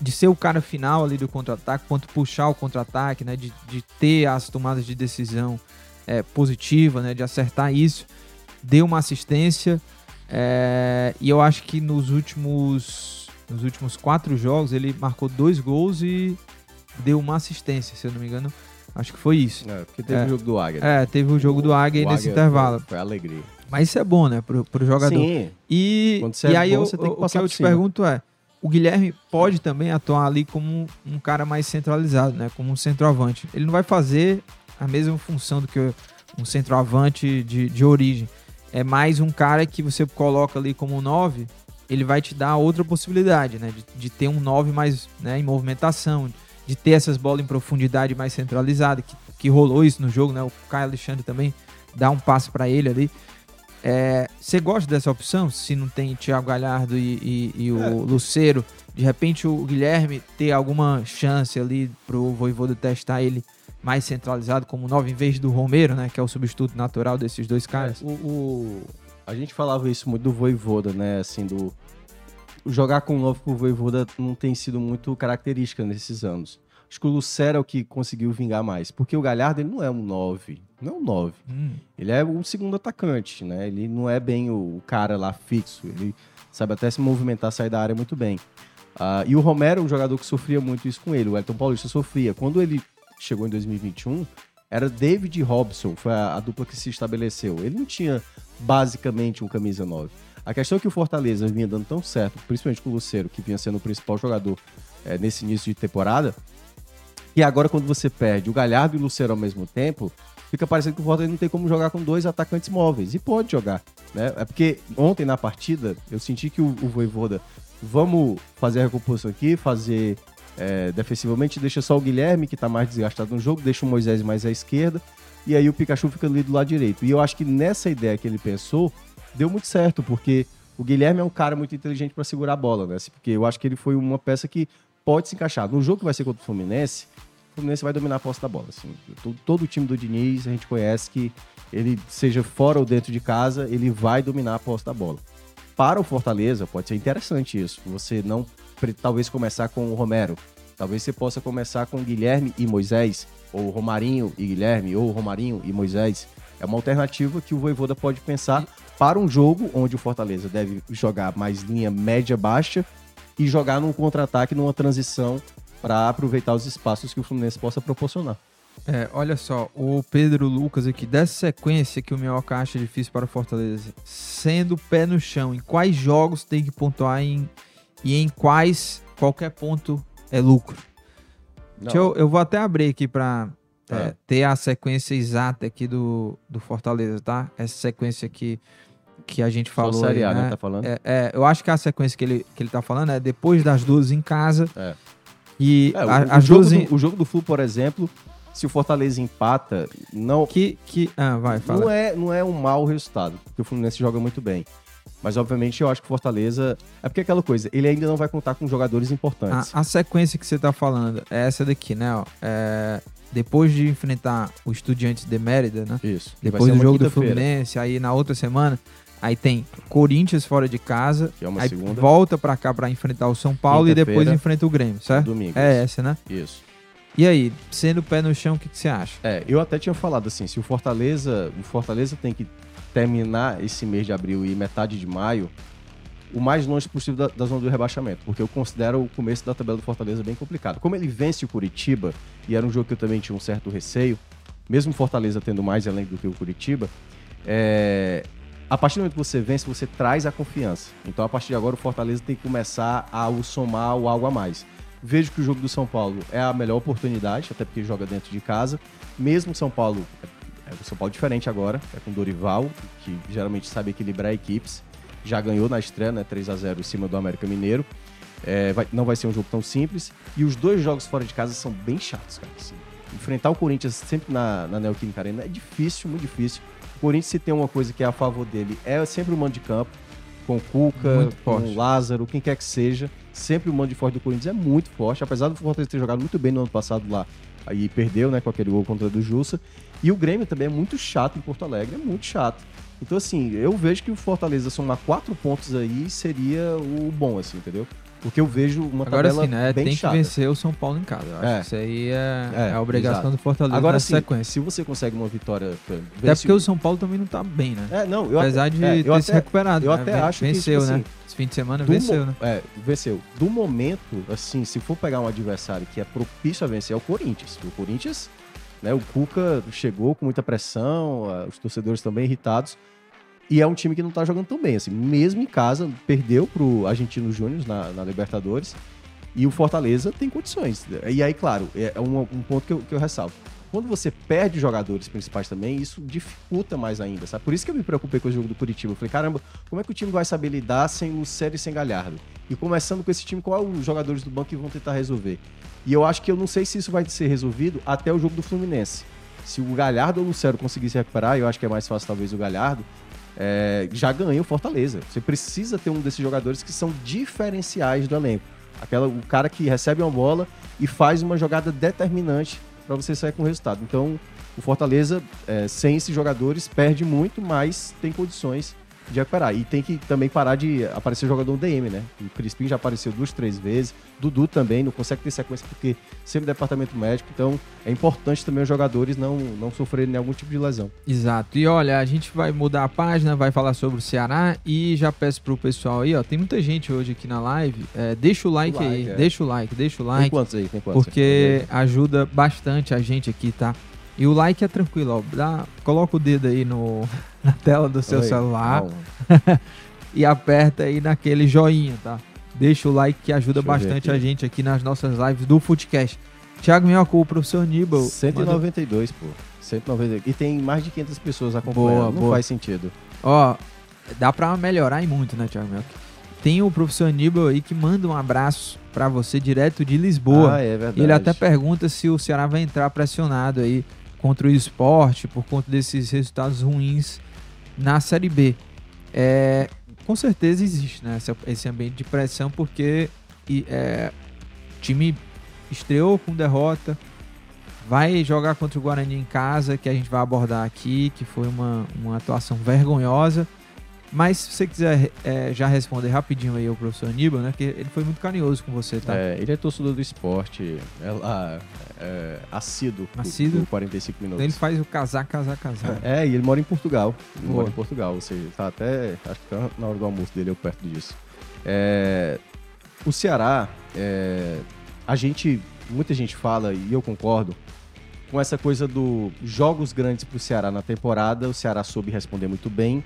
de ser o cara final ali do contra-ataque, quanto puxar o contra-ataque, né, de, de ter as tomadas de decisão é, positiva, né, de acertar isso. Deu uma assistência é, e eu acho que nos últimos nos últimos quatro jogos ele marcou dois gols e deu uma assistência, se eu não me engano. Acho que foi isso. É, porque teve é, o jogo do Águia. É, teve o jogo do Águia o nesse Águia intervalo. Foi, foi, alegria. Mas isso é bom, né, pro, pro jogador. Sim. E, e é aí bom, eu, o que eu te cima. pergunto é, o Guilherme pode também atuar ali como um cara mais centralizado, né, como um centroavante. Ele não vai fazer a mesma função do que um centroavante de, de origem. É mais um cara que você coloca ali como um 9, ele vai te dar outra possibilidade, né, de, de ter um 9 mais né, em movimentação, de ter essas bolas em profundidade mais centralizada, que, que rolou isso no jogo, né? O Caio Alexandre também dá um passe para ele ali. É, você gosta dessa opção? Se não tem Thiago Galhardo e, e, e o é. Luceiro, de repente o Guilherme ter alguma chance ali pro Voivoda testar ele mais centralizado como nove em vez do Romero, né? Que é o substituto natural desses dois caras. É, o, o, a gente falava isso muito do Voivoda, né? Assim, do jogar com o novo pro Voivoda não tem sido muito característica nesses anos. Acho que o Lucero é o que conseguiu vingar mais. Porque o Galhardo ele não é um 9. Não é um 9. Hum. Ele é o segundo atacante, né? Ele não é bem o cara lá fixo. Ele sabe até se movimentar, sair da área muito bem. Uh, e o Romero é um jogador que sofria muito isso com ele. O Elton Paulista sofria. Quando ele chegou em 2021, era David Robson, foi a, a dupla que se estabeleceu. Ele não tinha basicamente um camisa 9. A questão é que o Fortaleza vinha dando tão certo, principalmente com o Luceiro, que vinha sendo o principal jogador é, nesse início de temporada, e agora quando você perde o Galhardo e o Luceiro ao mesmo tempo, fica parecendo que o Fortaleza não tem como jogar com dois atacantes móveis. E pode jogar, né? É porque ontem na partida eu senti que o, o Voivoda, vamos fazer a recomposição aqui, fazer é, defensivamente, deixa só o Guilherme, que tá mais desgastado no jogo, deixa o Moisés mais à esquerda, e aí o Pikachu fica ali do lado direito. E eu acho que nessa ideia que ele pensou, deu muito certo, porque o Guilherme é um cara muito inteligente para segurar a bola, né? Porque eu acho que ele foi uma peça que pode se encaixar. No jogo que vai ser contra o Fluminense, o Fluminense vai dominar a posse da bola. Assim. Todo, todo, o time do Diniz, a gente conhece que ele, seja fora ou dentro de casa, ele vai dominar a posse da bola. Para o Fortaleza, pode ser interessante isso. Você não, talvez, começar com o Romero. Talvez você possa começar com Guilherme e Moisés, ou Romarinho e Guilherme, ou Romarinho e Moisés. É uma alternativa que o Voivoda pode pensar para um jogo onde o Fortaleza deve jogar mais linha média-baixa e jogar num contra-ataque, numa transição para aproveitar os espaços que o Fluminense possa proporcionar. É, olha só, o Pedro Lucas aqui, dessa sequência que o Minhoca acha difícil para o Fortaleza, sendo pé no chão, em quais jogos tem que pontuar em, e em quais qualquer ponto é lucro? Eu, eu, vou até abrir aqui para é, é. ter a sequência exata aqui do, do Fortaleza, tá? Essa sequência aqui que a gente falou. Série A, né? né? Tá falando? É, é, eu acho que a sequência que ele, que ele tá falando é depois das duas em casa. É. E é, a, o, as jogo duas do, o jogo do Flu, por exemplo, se o Fortaleza empata, não. Que. que ah, vai, fala. Não é, não é um mau resultado, porque o Fluminense joga muito bem. Mas, obviamente, eu acho que o Fortaleza. É porque é aquela coisa, ele ainda não vai contar com jogadores importantes. A, a sequência que você tá falando é essa daqui, né? É, depois de enfrentar o Estudiantes de Mérida, né? Isso. Depois do jogo do Fluminense, aí na outra semana, aí tem Corinthians fora de casa, que é uma aí segunda. volta para cá para enfrentar o São Paulo e depois enfrenta o Grêmio, certo? Domingo. É essa, né? Isso. E aí, sendo pé no chão, o que, que você acha? É, eu até tinha falado assim, se o Fortaleza, o Fortaleza tem que terminar esse mês de abril e metade de maio o mais longe possível da, da, zona do rebaixamento, porque eu considero o começo da tabela do Fortaleza bem complicado. Como ele vence o Curitiba, e era um jogo que eu também tinha um certo receio, mesmo Fortaleza tendo mais além do que o Curitiba, é... a partir do momento que você vence, você traz a confiança. Então, a partir de agora, o Fortaleza tem que começar a somar o algo a mais. Vejo que o jogo do São Paulo é a melhor oportunidade, até porque joga dentro de casa. Mesmo São Paulo É o São Paulo diferente agora, é com Dorival, que geralmente sabe equilibrar equipes. Já ganhou na estreia, né? 3 a 0 em cima do América Mineiro. É, vai, não vai ser um jogo tão simples. E os dois jogos fora de casa são bem chatos, cara. Assim, enfrentar o Corinthians sempre na, na Neoquímica Arena é difícil, muito difícil. O Corinthians, se tem uma coisa que é a favor dele, é sempre o mando de campo. Com o Cuca, com o Lázaro, quem quer que seja. Sempre o mando de forte do Corinthians é muito forte. Apesar do Fortaleza ter jogado muito bem no ano passado lá, aí perdeu, né, com aquele gol contra o do Jussa. E o Grêmio também é muito chato em Porto Alegre, é muito chato. Então, assim, eu vejo que o Fortaleza somar quatro pontos aí seria o bom, assim, entendeu? Porque eu vejo uma Agora, tabela sim, né? bem Tem chata. que vencer o São Paulo em casa. Eu acho É. que isso aí é, É, a obrigação exato. do Fortaleza Agora sim, sequência. se você consegue uma vitória... Até porque o São Paulo também não tá bem, né? É, não, eu Apesar de é, eu ter até, se recuperado. eu né? até acho que, Venceu, tipo né? assim, Esse fim de semana venceu, né? É, venceu. Do momento, assim, se for pegar um adversário que é propício a vencer, é o Corinthians. O Corinthians, né, o Cuca chegou com muita pressão, os torcedores também irritados. E é um time que não tá jogando tão bem, assim. Mesmo em casa, perdeu pro Argentino Júnior na, na Libertadores. E o Fortaleza tem condições. E aí, claro, é um, um ponto que eu, que eu ressalto. Quando você perde jogadores principais também, isso dificulta mais ainda, sabe? Por isso que eu me preocupei com o jogo do Curitiba. Eu falei, caramba, como é que o time vai saber lidar sem Lucero e sem Galhardo? E começando com esse time, qual é os jogadores do banco que vão tentar resolver? E eu acho que eu não sei se isso vai ser resolvido até o jogo do Fluminense. Se o Galhardo ou o Lucero conseguir se recuperar, eu acho que é mais fácil talvez o Galhardo, é, já ganha o Fortaleza. Você precisa ter um desses jogadores que são diferenciais do elenco. Aquela, o cara que recebe uma bola e faz uma jogada determinante para você sair com o resultado. Então, o Fortaleza, é, sem esses jogadores, perde muito, mas tem condições de recuperar. E tem que também parar de aparecer jogador no DM, né? O Crispim já apareceu duas, três vezes. Dudu também não consegue ter sequência porque sempre departamento médico. Então, é importante também os jogadores não, não sofrerem nenhum tipo de lesão. Exato. E olha, a gente vai mudar a página, vai falar sobre o Ceará e já peço pro pessoal aí, ó, tem muita gente hoje aqui na live, é, deixa o like, O like, aí, é. deixa o like, deixa o Tem like, quantos aí? Tem quantos? porque ajuda bastante a gente aqui, tá? E o like é tranquilo, ó, dá, coloca o dedo aí no, na tela do seu Oi, celular bom. e aperta aí naquele joinha, tá? Deixa o like que ajuda bastante a gente aqui nas nossas lives do Footcast. Thiago Minhoca, o professor Nibel. manda- 192, pô. 192. E tem mais de 500 pessoas acompanhando. Boa, não boa. faz sentido. Ó, dá pra melhorar e muito, né, Thiago Minhoca? Tem o professor Aníbal aí que manda um abraço pra você direto de Lisboa. Ah, é verdade. E ele até pergunta se o Ceará vai entrar pressionado aí contra o esporte por conta desses resultados ruins na Série B. É, com certeza existe né, esse ambiente de pressão, porque e, é, o time estreou com derrota, vai jogar contra o Guarani em casa, que a gente vai abordar aqui, que foi uma, uma atuação vergonhosa. Mas se você quiser é, já responder rapidinho aí ao professor Aníbal, né? Que ele foi muito carinhoso com você, tá? É, ele é torcedor do esporte, é lá, é, assíduo, Assíduo. do 45 minutos. Então ele faz o casar, casar, casar. É, e ele mora em Portugal. Ele Boa. mora em Portugal, ou seja, tá até. Acho que tá na hora do almoço dele ou perto disso. É, o Ceará, é, a gente. Muita gente fala, e eu concordo, com essa coisa do jogos grandes pro Ceará na temporada, o Ceará soube responder muito bem.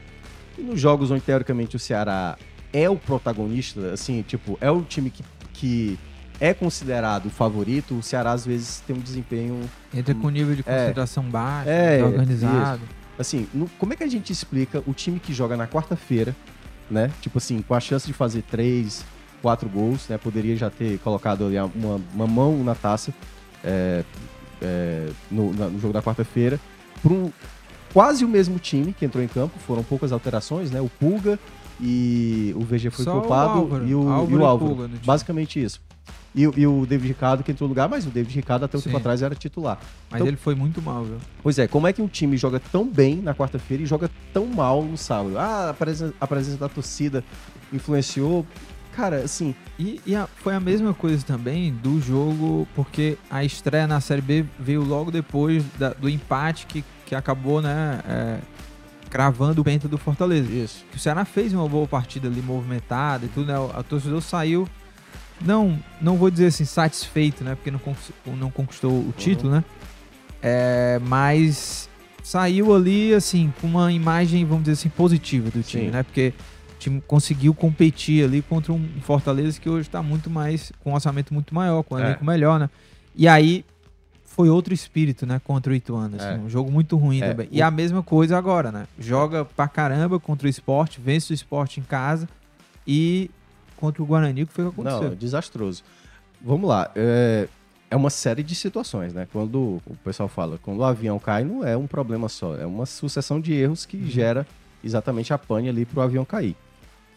E nos jogos onde, teoricamente, o Ceará é o protagonista, assim, tipo, é o time que, que é considerado o favorito, o Ceará às vezes tem um desempenho Entra com nível de É. concentração baixo, É, desorganizado. assim, no- como é que a gente explica o time que joga na quarta-feira, né? Tipo assim, com a chance de fazer três, quatro gols, né? Poderia já ter colocado ali uma, uma mão na taça é, é, no, na- no jogo da quarta-feira, para um quase o mesmo time que entrou em campo, foram poucas alterações, né? O Pulga e o VG foi Só o culpado Álvaro. e o Álvaro e o Álvaro. Pulga. Basicamente isso. E, o- e o David Ricardo que entrou no lugar, mas o David Ricardo até um tempo Sim. atrás era titular. Mas Então- ele foi muito mal, viu? Pois é, como é que um time joga tão bem na quarta-feira e joga tão mal no sábado? Ah, a presença, a presença da torcida influenciou. Cara, assim, E, e a- foi a mesma coisa também do jogo, porque a estreia na Série B veio logo depois da- do empate que, que acabou, né, é, cravando o penta do Fortaleza. isso. que o Ceará fez uma boa partida ali, movimentada e tudo, né? O torcedor saiu, não, não vou dizer assim, satisfeito, né? Porque não, não conquistou o título, né? É, mas saiu ali, assim, com uma imagem, vamos dizer assim, positiva do time, Sim. né? Porque o time conseguiu competir ali contra um Fortaleza que hoje está muito mais, com um orçamento muito maior, com um É. elenco melhor, né? E aí foi outro espírito, né? Contra o Ituano. Assim, é. Um jogo muito ruim é. também. E a mesma coisa agora, né? Joga pra caramba contra o esporte, vence o esporte em casa e contra o Guarani, que foi o que aconteceu. Não, desastroso. Vamos lá. É, é uma série de situações, né? Quando o pessoal fala, quando o avião cai, não é um problema só. É uma sucessão de erros que uhum. gera exatamente a pane ali para o avião cair.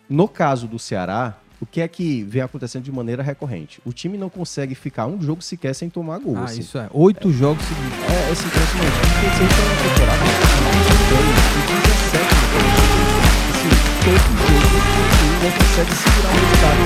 No caso do Ceará, o que é que vem acontecendo de maneira recorrente? O time não consegue ficar um jogo sequer sem tomar gol. Ah, assim. isso é. Oito é, jogos seguidos. É, esse crescimento. Tem que ser uma temporada. Todo jogo, não consegue segurar o resultado.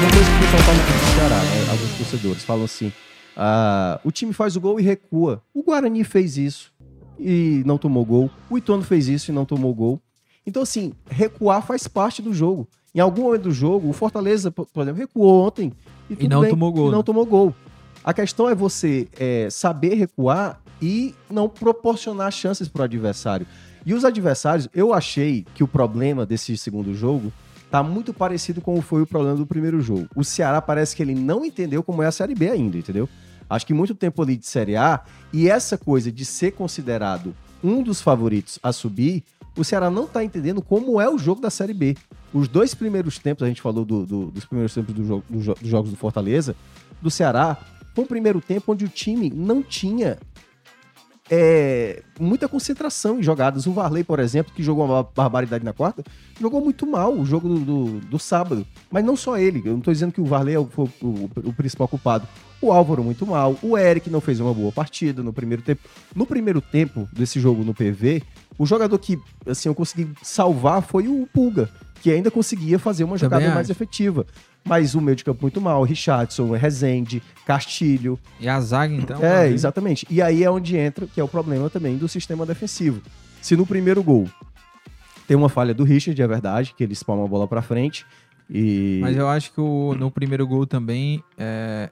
Uma coisa que o pessoal fala do Ceará, né? Alguns torcedores falam assim: ah, o time faz o gol e recua. O Guarani fez isso e não tomou gol. O Ituano fez isso e não tomou gol. Então, assim, recuar faz parte do jogo. Em algum momento do jogo, o Fortaleza, por exemplo, recuou ontem e, e não bem, tomou gol. E não né? tomou gol. A questão é você é, saber recuar e não proporcionar chances para o adversário. E os adversários, eu achei que o problema desse segundo jogo tá muito parecido com o foi o problema do primeiro jogo. O Ceará parece que ele não entendeu como é a Série B ainda, entendeu? Acho que muito tempo ali de Série A e essa coisa de ser considerado um dos favoritos a subir o Ceará não está entendendo como é o jogo da Série B. Os dois primeiros tempos, a gente falou do, do, dos primeiros tempos do jogo, do, dos jogos do Fortaleza, do Ceará, foi um primeiro tempo onde o time não tinha é, muita concentração em jogadas. O Varley, por exemplo, que jogou uma barbaridade na quarta, jogou muito mal o jogo do, do, do sábado. Mas não só ele, eu não estou dizendo que o Varley é o, o, o, principal culpado. O Álvaro muito mal, o Eric não fez uma boa partida no primeiro tempo. No primeiro tempo desse jogo no PV, o jogador que assim eu consegui salvar foi o Pulga, que ainda conseguia fazer uma jogada Também mais acho. efetiva. Mas o meio de campo muito mal, Richardson, Rezende, Castilho. E a zaga, então? É, exatamente. E aí é onde entra, que é o problema também do sistema defensivo. Se no primeiro gol tem uma falha do Richard, é verdade, que ele espalma a bola para frente. E... Mas eu acho que o, no primeiro gol também é,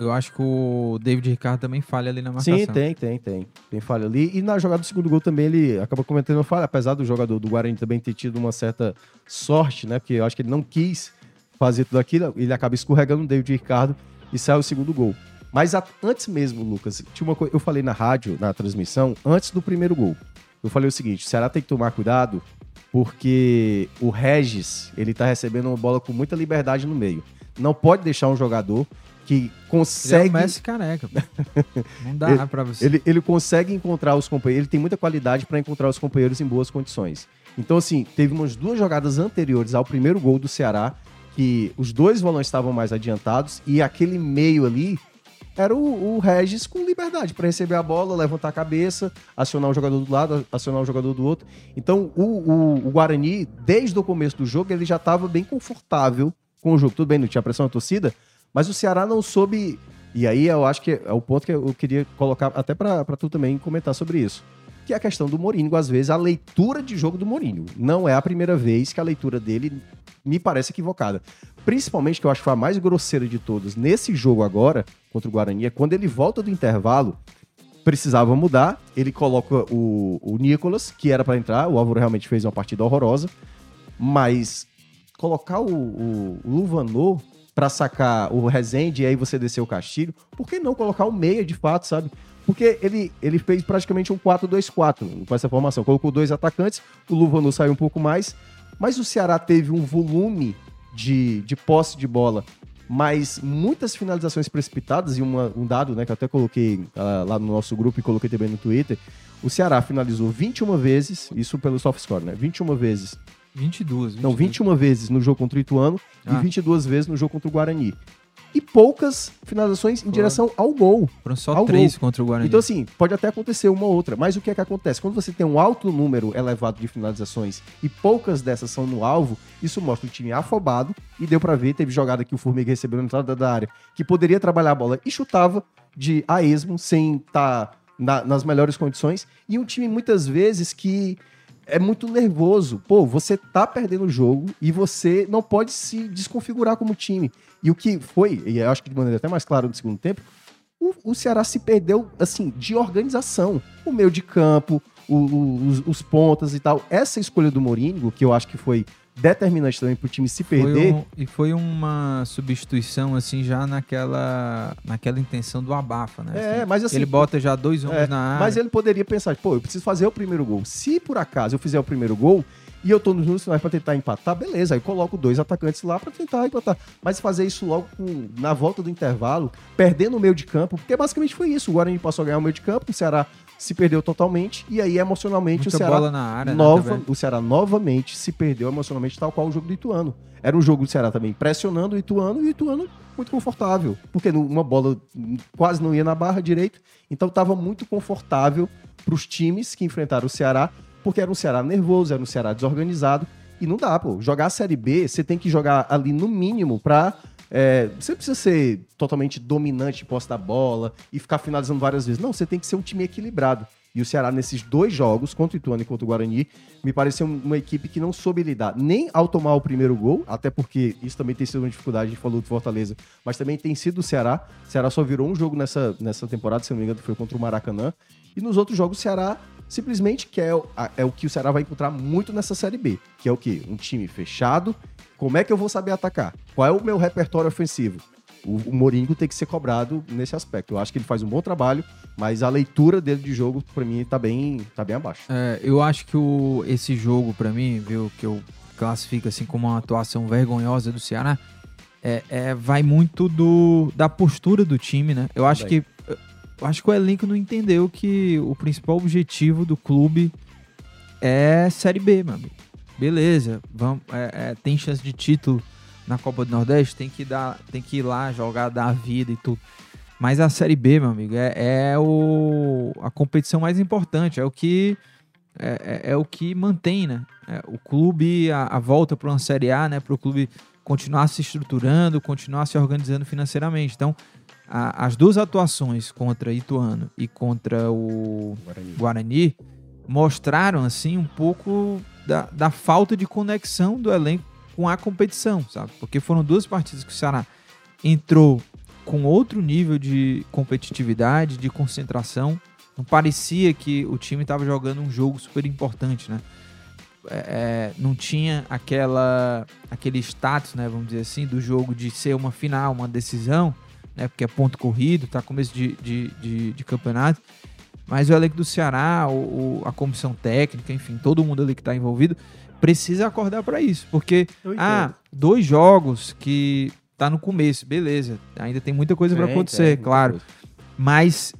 eu acho que o David Ricardo também falha ali na marcação. Sim, tem, tem, tem. Tem falha ali. E na jogada do segundo gol também ele acaba cometendo falha, apesar do jogador do Guarani também ter tido uma certa sorte, né? Porque eu acho que ele não quis fazer tudo aquilo, ele acaba escorregando o David Ricardo e sai o segundo gol. Mas a, antes mesmo, Lucas, tinha uma coisa, eu falei na rádio, na transmissão, antes do primeiro gol. Eu falei o seguinte: o Ceará tem que tomar cuidado, porque o Regis, ele tá recebendo uma bola com muita liberdade no meio. Não pode deixar um jogador que consegue. Ele é o Messi careca. Não dá ele, pra você. Ele, ele consegue encontrar os companheiros, ele tem muita qualidade para encontrar os companheiros em boas condições. Então, assim, teve umas duas jogadas anteriores ao primeiro gol do Ceará, que os dois volantes estavam mais adiantados e aquele meio ali era o, o Regis com liberdade para receber a bola, levantar a cabeça, acionar um jogador do lado, acionar um jogador do outro. Então, o, o, o Guarani, desde o começo do jogo, ele já estava bem confortável com o jogo. Tudo bem, não tinha pressão da torcida, mas o Ceará não soube. E aí eu acho que é o ponto que eu queria colocar até para tu também comentar sobre isso. Que é a questão do Mourinho, às vezes, a leitura de jogo do Mourinho. Não é a primeira vez que a leitura dele me parece equivocada. Principalmente, que eu acho que foi a mais grosseira de todas nesse jogo agora, contra o Guarani, é quando ele volta do intervalo, precisava mudar, ele coloca o, o Nicolas, que era para entrar, o Álvaro realmente fez uma partida horrorosa, mas colocar o, o, o Luvanor para sacar o Rezende e aí você descer o Castilho, por que não colocar o meia de fato, sabe? Porque ele, ele fez praticamente um 4-2-4 com essa formação. Colocou dois atacantes, o Luvanu saiu um pouco mais, mas o Ceará teve um volume de, de posse de bola, mas muitas finalizações precipitadas, e uma, um dado né, que eu até coloquei uh, lá no nosso grupo e coloquei também no Twitter, o Ceará finalizou 21 vezes, isso pelo soft score, né? 21 vezes 22, 22. Não, 21 vezes no jogo contra o Ituano ah. e 22 vezes no jogo contra o Guarani. E poucas finalizações em direção ao gol. Foram só três gol. contra o Guarani. Então, assim, pode até acontecer uma ou outra, mas o que é que acontece? Quando você tem um alto número elevado de finalizações e poucas dessas são no alvo, isso mostra o time afobado e deu para ver, teve jogada que o Formiga recebeu na entrada da área, que poderia trabalhar a bola e chutava de a esmo, sem estar tá na, nas melhores condições, e um time muitas vezes que é muito nervoso. Pô, você tá perdendo o jogo e você não pode se desconfigurar como time. E o que foi, e eu acho que de maneira até mais clara no segundo tempo, o, o Ceará se perdeu, assim, de organização. O meio de campo, o, o, os, os, pontas e tal. Essa escolha do Mourinho, que eu acho que foi determinante também pro time se perder. Foi um, e foi uma substituição, assim, já naquela, naquela intenção do abafa, né? É, assim, mas assim. Ele bota já dois homens é, na área. Mas ele poderia pensar, pô, eu preciso fazer o primeiro gol. Se por acaso eu fizer o primeiro gol, e eu tô nos minutos finais para tentar empatar, beleza, aí coloco dois atacantes lá para tentar empatar. Mas fazer isso logo com, na volta do intervalo, perdendo o meio de campo, porque basicamente foi isso. O Guarani passou a ganhar o meio de campo, o Ceará se perdeu totalmente e aí emocionalmente Muita o Ceará área, né, nova, né, o Ceará novamente se perdeu emocionalmente tal qual o jogo do Ituano. Era um jogo do Ceará também pressionando o Ituano e o Ituano muito confortável, porque uma bola quase não ia na barra direito, então estava muito confortável para os times que enfrentaram o Ceará, porque era um Ceará nervoso, era um Ceará desorganizado e não dá, pô. Jogar a Série B, você tem que jogar ali no mínimo para é, você precisa ser totalmente dominante, posse da bola e ficar finalizando várias vezes. Não, você tem que ser um time equilibrado. E o Ceará, nesses dois jogos, contra o Ituano e contra o Guarani, me pareceu uma equipe que não soube lidar nem ao tomar o primeiro gol, até porque isso também tem sido uma dificuldade, a gente falou do Fortaleza, mas também tem sido o Ceará. O Ceará só virou um jogo nessa, nessa temporada, se não me engano, foi contra o Maracanã. E nos outros jogos, o Ceará simplesmente que é, é o que o Ceará vai encontrar muito nessa Série B, que é o quê? Um time fechado, como é que eu vou saber atacar? Qual é o meu repertório ofensivo? O, o Moringo tem que ser cobrado nesse aspecto. Eu acho que ele faz um bom trabalho, mas a leitura dele de jogo, para mim, tá bem, tá bem abaixo. É, eu acho que o, esse jogo, para mim, viu, que eu classifico assim como uma atuação vergonhosa do Ceará, é, é, vai muito do, da postura do time, né? Eu acho que eu acho que o elenco não entendeu que o principal objetivo do clube é Série B, meu amigo beleza, vamos, é, é, tem chance de título na Copa do Nordeste, tem que, dar, tem que ir lá jogar, dar a vida e tudo. Mas a Série B, meu amigo, é, é o, a competição mais importante, é o que é, é, é o que mantém, né? É, o clube, a, a volta para uma Série A, né? Para o clube continuar se estruturando, continuar se organizando financeiramente. Então, a, as duas atuações contra Ituano e contra o Guarani, Guarani mostraram assim um pouco da, da falta de conexão do elenco com a competição, sabe? Porque foram duas partidas que o Ceará entrou com outro nível de competitividade, de concentração. Não parecia que o time estava jogando um jogo super importante, né? É, é, não tinha aquela aquele status, né, vamos dizer assim, do jogo de ser uma final, uma decisão, né, porque é ponto corrido, tá começo de, de, de, de campeonato. Mas o elenco do Ceará, o, o, a comissão técnica, enfim, todo mundo ali que está envolvido, precisa acordar para isso. Porque, ah, dois jogos que tá no começo, beleza. Ainda tem muita coisa para acontecer, claro. Coisa. Mas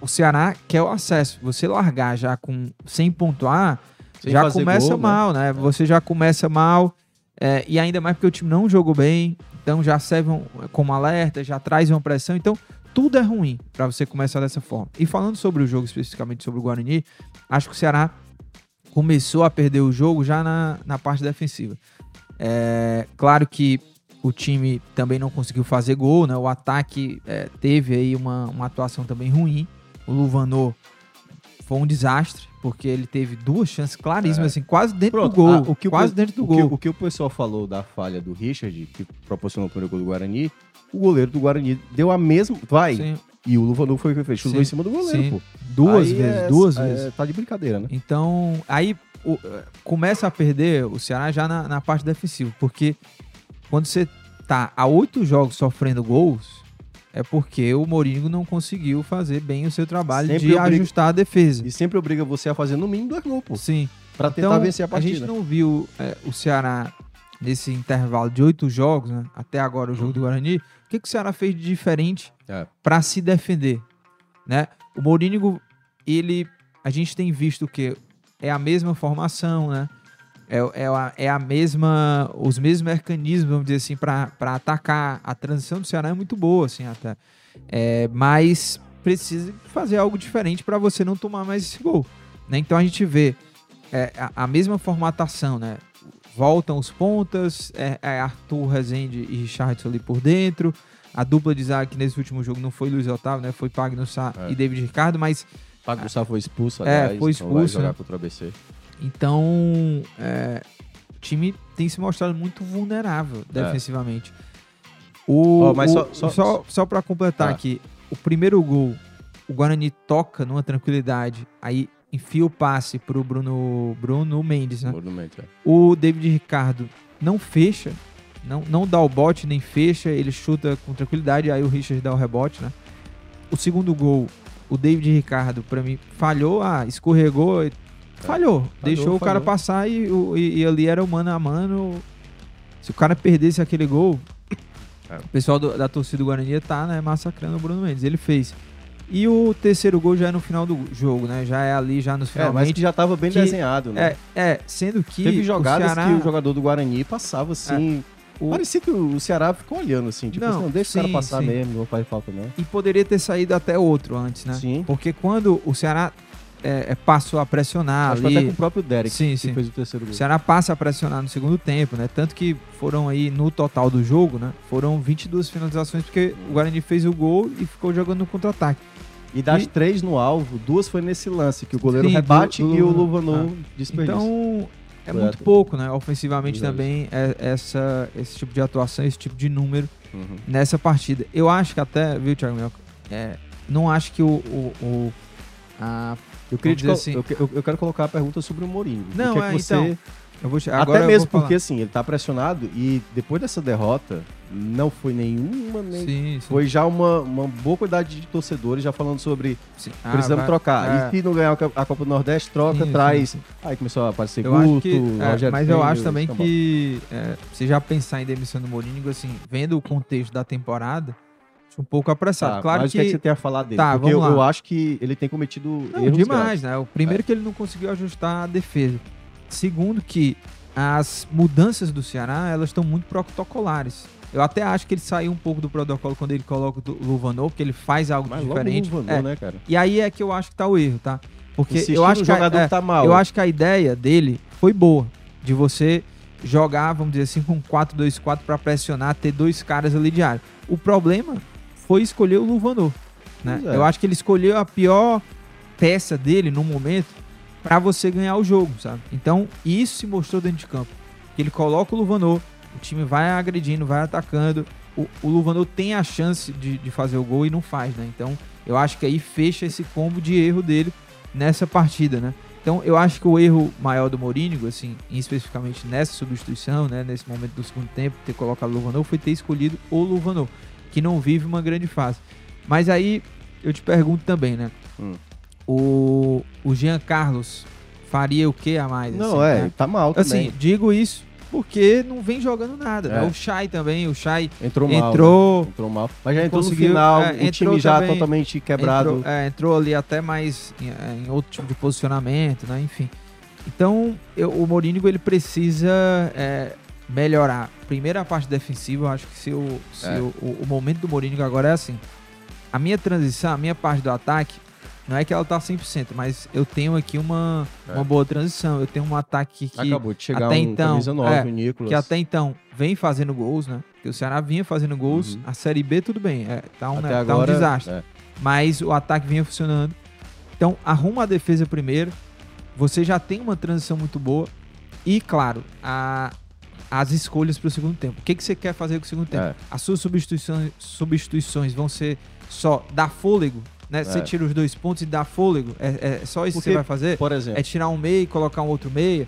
o Ceará quer o acesso. Você largar já com sem pontuar, sem já começa gol, né? mal, né? né? Você já começa mal. É, e ainda mais porque o time não jogou bem. Então já serve um, como alerta, já traz uma pressão. Então tudo é ruim para você começar dessa forma. E falando sobre o jogo, especificamente sobre o Guarani, acho que o Ceará começou a perder o jogo já na, na parte defensiva. É, claro que o time também não conseguiu fazer gol, né? O ataque é, teve aí uma, uma atuação também ruim. O Luvanor foi um desastre, porque ele teve duas chances claríssimas, é. assim, quase dentro Pronto, do gol. Ah, o que quase o, dentro do o gol. Que, o que o pessoal falou da falha do Richard, que proporcionou o primeiro gol do Guarani, o goleiro do Guarani deu a mesma. Vai. Sim. E o Luvanor foi o que fez. Chutou em cima do goleiro, Sim. pô. Duas aí vezes, é, duas é, vezes. Tá de brincadeira, né? Então, aí o, começa a perder o Ceará já na, na parte defensiva, porque quando você tá a oito jogos sofrendo gols, é porque o Mourinho não conseguiu fazer bem o seu trabalho sempre de obriga, ajustar a defesa. E sempre obriga você a fazer no mínimo dois gols, pô. Sim. Pra tentar então, vencer a partida. A gente não viu é, o Ceará nesse intervalo de oito jogos, né, até agora o jogo do Guarani, o que, que o Ceará fez de diferente é. para se defender? Né? O Mourinho, ele, a gente tem visto que é a mesma formação, né? É, é, a, é a mesma, os mesmos mecanismos, vamos dizer assim, para atacar. A transição do Ceará é muito boa, assim, até. É, mas precisa fazer algo diferente para você não tomar mais esse gol. Né? Então a gente vê é, a, a mesma formatação, né? Voltam os pontas, é, é Arthur Rezende e Richardson ali por dentro. A dupla de zaga que nesse último jogo não foi Luiz Otávio, né? Foi Pagno Sá é. e David Ricardo, mas... Pagno Sá foi expulso, é, aliás, foi expulso. Então vai jogar contra o ABC. Então, é, o time tem se mostrado muito vulnerável é. defensivamente. O, oh, mas o, só, só, só, só para completar ah. aqui, o primeiro gol, o Guarani toca numa tranquilidade, aí enfia o passe pro Bruno, Bruno Mendes, né? Bruno Mendes, é. O David Ricardo não fecha, não, não dá o bote nem fecha, ele chuta com tranquilidade, aí o Richard dá o rebote, né? O segundo gol, o David Ricardo, para mim, falhou, ah, escorregou, é. falhou, falhou, deixou falhou. o cara passar e, e, e, ali era o mano a mano. Se o cara perdesse aquele gol, é. o pessoal do, da torcida do Guarani tá né, massacrando o Bruno Mendes. Ele fez. E o terceiro gol já é no final do jogo, né? Já é ali, já nos finalmente. É, mas que já estava bem que, desenhado, né? É, é, sendo que. Teve jogadas o Ceará... que o jogador do Guarani passava assim. É. O... Parecia que o Ceará ficou olhando assim, tipo, não, assim, não deixa sim, o cara passar sim. mesmo, não faz falta não. E poderia ter saído até outro antes, né? Sim. Porque quando o Ceará é, é passou a pressionar Acho ali... até com o próprio Derek, sim, que sim. fez o terceiro gol. O Ceará passa a pressionar no segundo tempo, né? Tanto que foram aí, no total do jogo, né? Foram 22 finalizações, porque o Guarani fez o gol e ficou jogando no contra-ataque. E das e... três no alvo, duas foi nesse lance, que o goleiro Sim, rebate do, do, e o Luvanor ah. desperdiça. Então, é muito pouco, né? Ofensivamente Exato. também, é essa, esse tipo de atuação, esse tipo de número uhum. nessa partida. Eu acho que até, viu, Thiago Mioca? É, não acho que o. o, o a, eu, queria assim, eu, eu, quero colocar a pergunta sobre o Mourinho. Não, é, você... então. Vou, Até mesmo porque, assim, ele tá pressionado e depois dessa derrota, não foi nenhuma, nem... Sim, sim. foi já uma, uma boa quantidade de torcedores já falando sobre ah, precisamos vai, trocar. É. E se não ganhar a Copa do Nordeste, troca, sim, traz. Aí começou a aparecer eu Guto, que, é, Mas eu acho também que é, você já pensar em demissão do Mourinho, assim, vendo o contexto da temporada, um pouco apressado. Tá, claro mas que... o que, é que você tem a falar dele? Tá, Porque eu, eu, acho que ele tem cometido não, erros demais, graves. né? O primeiro é. que ele não conseguiu ajustar a defesa. Segundo que as mudanças do Ceará, elas estão muito protocolares. Eu até acho que ele saiu um pouco do protocolo quando ele coloca o Luvanor, porque ele faz algo Mas diferente. Luvanor, é. né, cara? E aí é que eu acho que tá o erro, tá? Porque eu acho que a, é, tá mal. Eu acho que a ideia dele foi boa, de você jogar, vamos dizer assim, com 4-2-4 para pressionar, ter dois caras ali de área. O problema foi escolher o Luvanor, né? É. Eu acho que ele escolheu a pior peça dele no momento para você ganhar o jogo, sabe? Então, isso se mostrou dentro de campo. Ele coloca o Luvanor, o time vai agredindo, vai atacando. O, o tem a chance de, de fazer o gol e não faz, né? Então, eu acho que aí fecha esse combo de erro dele nessa partida, né? Então, eu acho que o erro maior do Mourinho, assim, especificamente nessa substituição, né, nesse momento do segundo tempo, ter colocado o Luvanor, foi ter escolhido o Luvanor, que não vive uma grande fase. Mas aí, eu te pergunto também, né? Hum o, o Jean Carlos faria o que a mais? Não, assim, é, né? tá mal também. Assim, digo isso porque não vem jogando nada. Né? É. Né? O Chay também, o Chay entrou mal. Entrou, né? entrou mal. Mas já entrou no final, é, o time já também, totalmente quebrado. Entrou, é, entrou, ali até mais em, em, outro tipo de posicionamento, né? Enfim. Então, eu, o Mourinho ele precisa é, melhorar. Primeiro a parte defensiva, eu acho que se, o, se é. o, o, o momento do Mourinho agora é assim. A minha transição, a minha parte do ataque, não é que ela tá 100%, mas eu tenho aqui uma, é. uma boa transição. Eu tenho um ataque que Acabou de chegar até um então, 9, é, Nicolas. que até então vem fazendo gols, né? Que o Ceará vinha fazendo gols. Uhum. A Série B tudo bem, é, tá, um, né, tá um desastre. É. Mas o ataque vinha funcionando. Então, arruma a defesa primeiro. Você já tem uma transição muito boa. E, claro, a, as escolhas para o segundo tempo. O que, que você quer fazer com o segundo tempo? É. As suas substituições, substituições vão ser só dar fôlego né? É. Você tira os dois pontos e dá fôlego. É, é só isso Porque, que você vai fazer? Por exemplo. É tirar um meio e colocar um outro meio.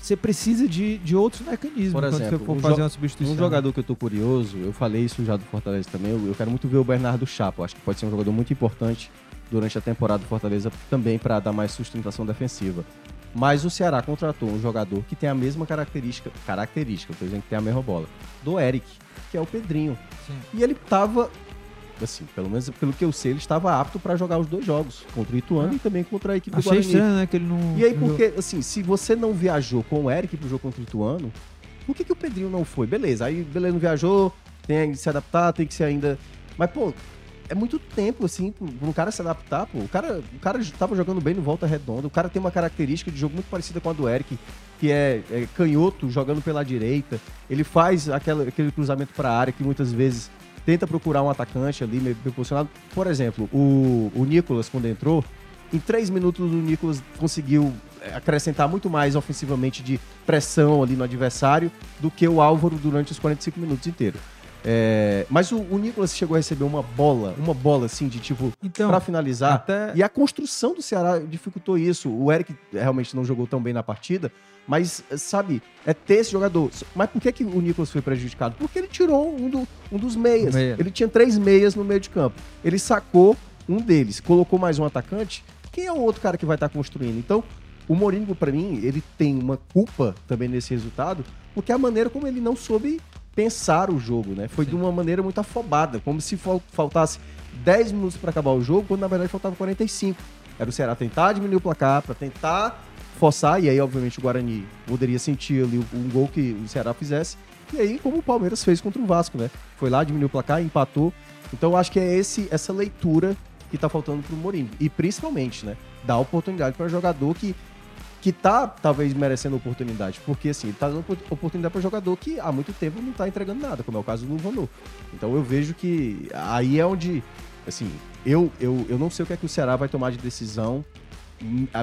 Você precisa de, de outros mecanismos por exemplo, quando você for fazer uma substituição. Um jogador que eu tô curioso, eu falei isso já do Fortaleza também, eu, eu quero muito ver o Bernardo Chapo. Acho que pode ser um jogador muito importante durante a temporada do Fortaleza também para dar mais sustentação defensiva. Mas o Ceará contratou um jogador que tem a mesma característica, característica, por exemplo, que tem a mesma bola, do Eric, que é o Pedrinho. Sim. E ele tava assim, pelo menos pelo que eu sei, ele estava apto para jogar os dois jogos, contra o Ituano ah. e também contra a equipe Achei do Guarani. estranho, né, que ele não... E aí, porque, assim, se você não viajou com o Eric pro jogo contra o Ituano, por que, que o Pedrinho não foi? Beleza, aí beleza, não viajou, tem que se adaptar, tem que ser ainda... Mas, pô, é muito tempo, assim, para um cara se adaptar, pô. O cara, o cara tava jogando bem no Volta Redonda, o cara tem uma característica de jogo muito parecida com a do Eric, que é, é canhoto, jogando pela direita. Ele faz aquela, aquele cruzamento para a área que muitas vezes tenta procurar um atacante ali meio posicionado. Por exemplo, o, o Nicolas, quando entrou, em três minutos o Nicolas conseguiu é, acrescentar muito mais ofensivamente de pressão ali no adversário do que o Álvaro durante os 45 minutos inteiros. É, mas o, o Nicolas chegou a receber uma bola, uma bola assim, de tipo, então, para finalizar. Até... E a construção do Ceará dificultou isso. O Eric realmente não jogou tão bem na partida, mas, sabe, é ter esse jogador. Mas por que, que o Nicolas foi prejudicado? Porque ele tirou um, do, um dos meias. Meia. Ele tinha três meias no meio de campo. Ele sacou um deles, colocou mais um atacante. Quem é o outro cara que vai estar tá construindo? Então, o Moringo, para mim, ele tem uma culpa também nesse resultado, porque a maneira como ele não soube pensar o jogo, né? Foi Sim. de uma maneira muito afobada, como se faltasse 10 minutos para acabar o jogo, quando na verdade faltava 45. Era o Ceará tentar diminuir o placar, para tentar forçar, e aí, obviamente, o Guarani poderia sentir ali um gol que o Ceará fizesse. E aí, como o Palmeiras fez contra o Vasco, né? Foi lá, diminuiu o placar, empatou. Então, acho que é esse, essa leitura que tá faltando pro Mourinho. E principalmente, né? Dar oportunidade para jogador que que tá talvez merecendo oportunidade, porque assim, tá dando oportunidade para jogador que há muito tempo não tá entregando nada, como é o caso do Vanô. Então eu vejo que aí é onde, assim, eu, eu, eu não sei o que é que o Ceará vai tomar de decisão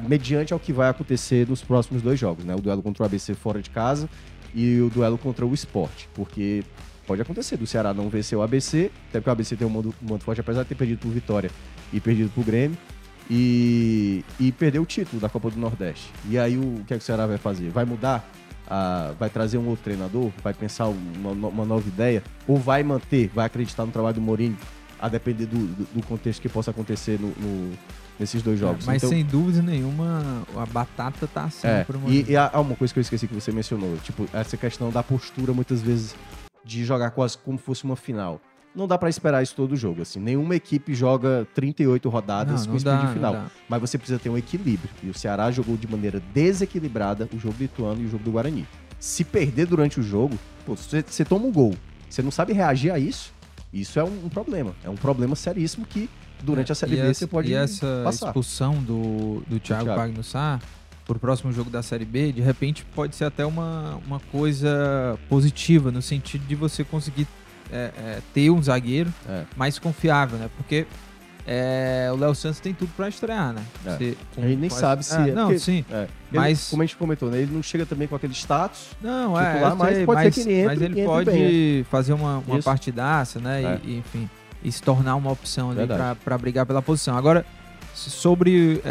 mediante ao que vai acontecer nos próximos dois jogos, né? O duelo contra o ABC fora de casa e o duelo contra o Sport, porque pode acontecer do Ceará não vencer o ABC, até porque o ABC tem um mando, um forte, apesar de ter perdido por Vitória e perdido por Grêmio e, e perdeu o título da Copa do Nordeste. E aí o, o que, é que o Ceará vai fazer? Vai mudar? Ah, vai trazer um outro treinador? Vai pensar uma, uma, nova ideia? Ou vai manter, vai acreditar no trabalho do Mourinho, a depender do, do, do contexto que possa acontecer no, no nesses dois jogos. É, mas então, sem dúvida nenhuma, a batata tá assim é, E, e há uma coisa que eu esqueci que você mencionou, tipo, essa questão da postura, muitas vezes, de jogar quase como fosse uma final não dá para esperar isso todo jogo. Assim, nenhuma equipe joga 38 rodadas não, com sprint dá, final. Mas você precisa ter um equilíbrio. E o Ceará jogou de maneira desequilibrada o jogo do Ituano e o jogo do Guarani. Se perder durante o jogo, pô, você, você toma um gol. Você não sabe reagir a isso. Isso é um, um problema. É um problema seríssimo que durante a Série B você pode E essa passar. expulsão do, do Thiago, Thiago. Pagnussá para o próximo jogo da Série B, de repente pode ser até uma, uma coisa positiva, no sentido de você conseguir é, é, ter um zagueiro é. mais confiável, né? Porque é, o Léo Santos tem tudo para estrear, né? É. Você, a gente nem sabe se é. não, porque, sim. Mas como a gente comentou, né? Ele não chega também com aquele status. Não, titular, é. Mas pode mas, ser que ele entre, mas ele pode bem, fazer uma, uma partidaça, né? E, enfim, e se tornar uma opção ali para brigar pela posição. Agora, sobre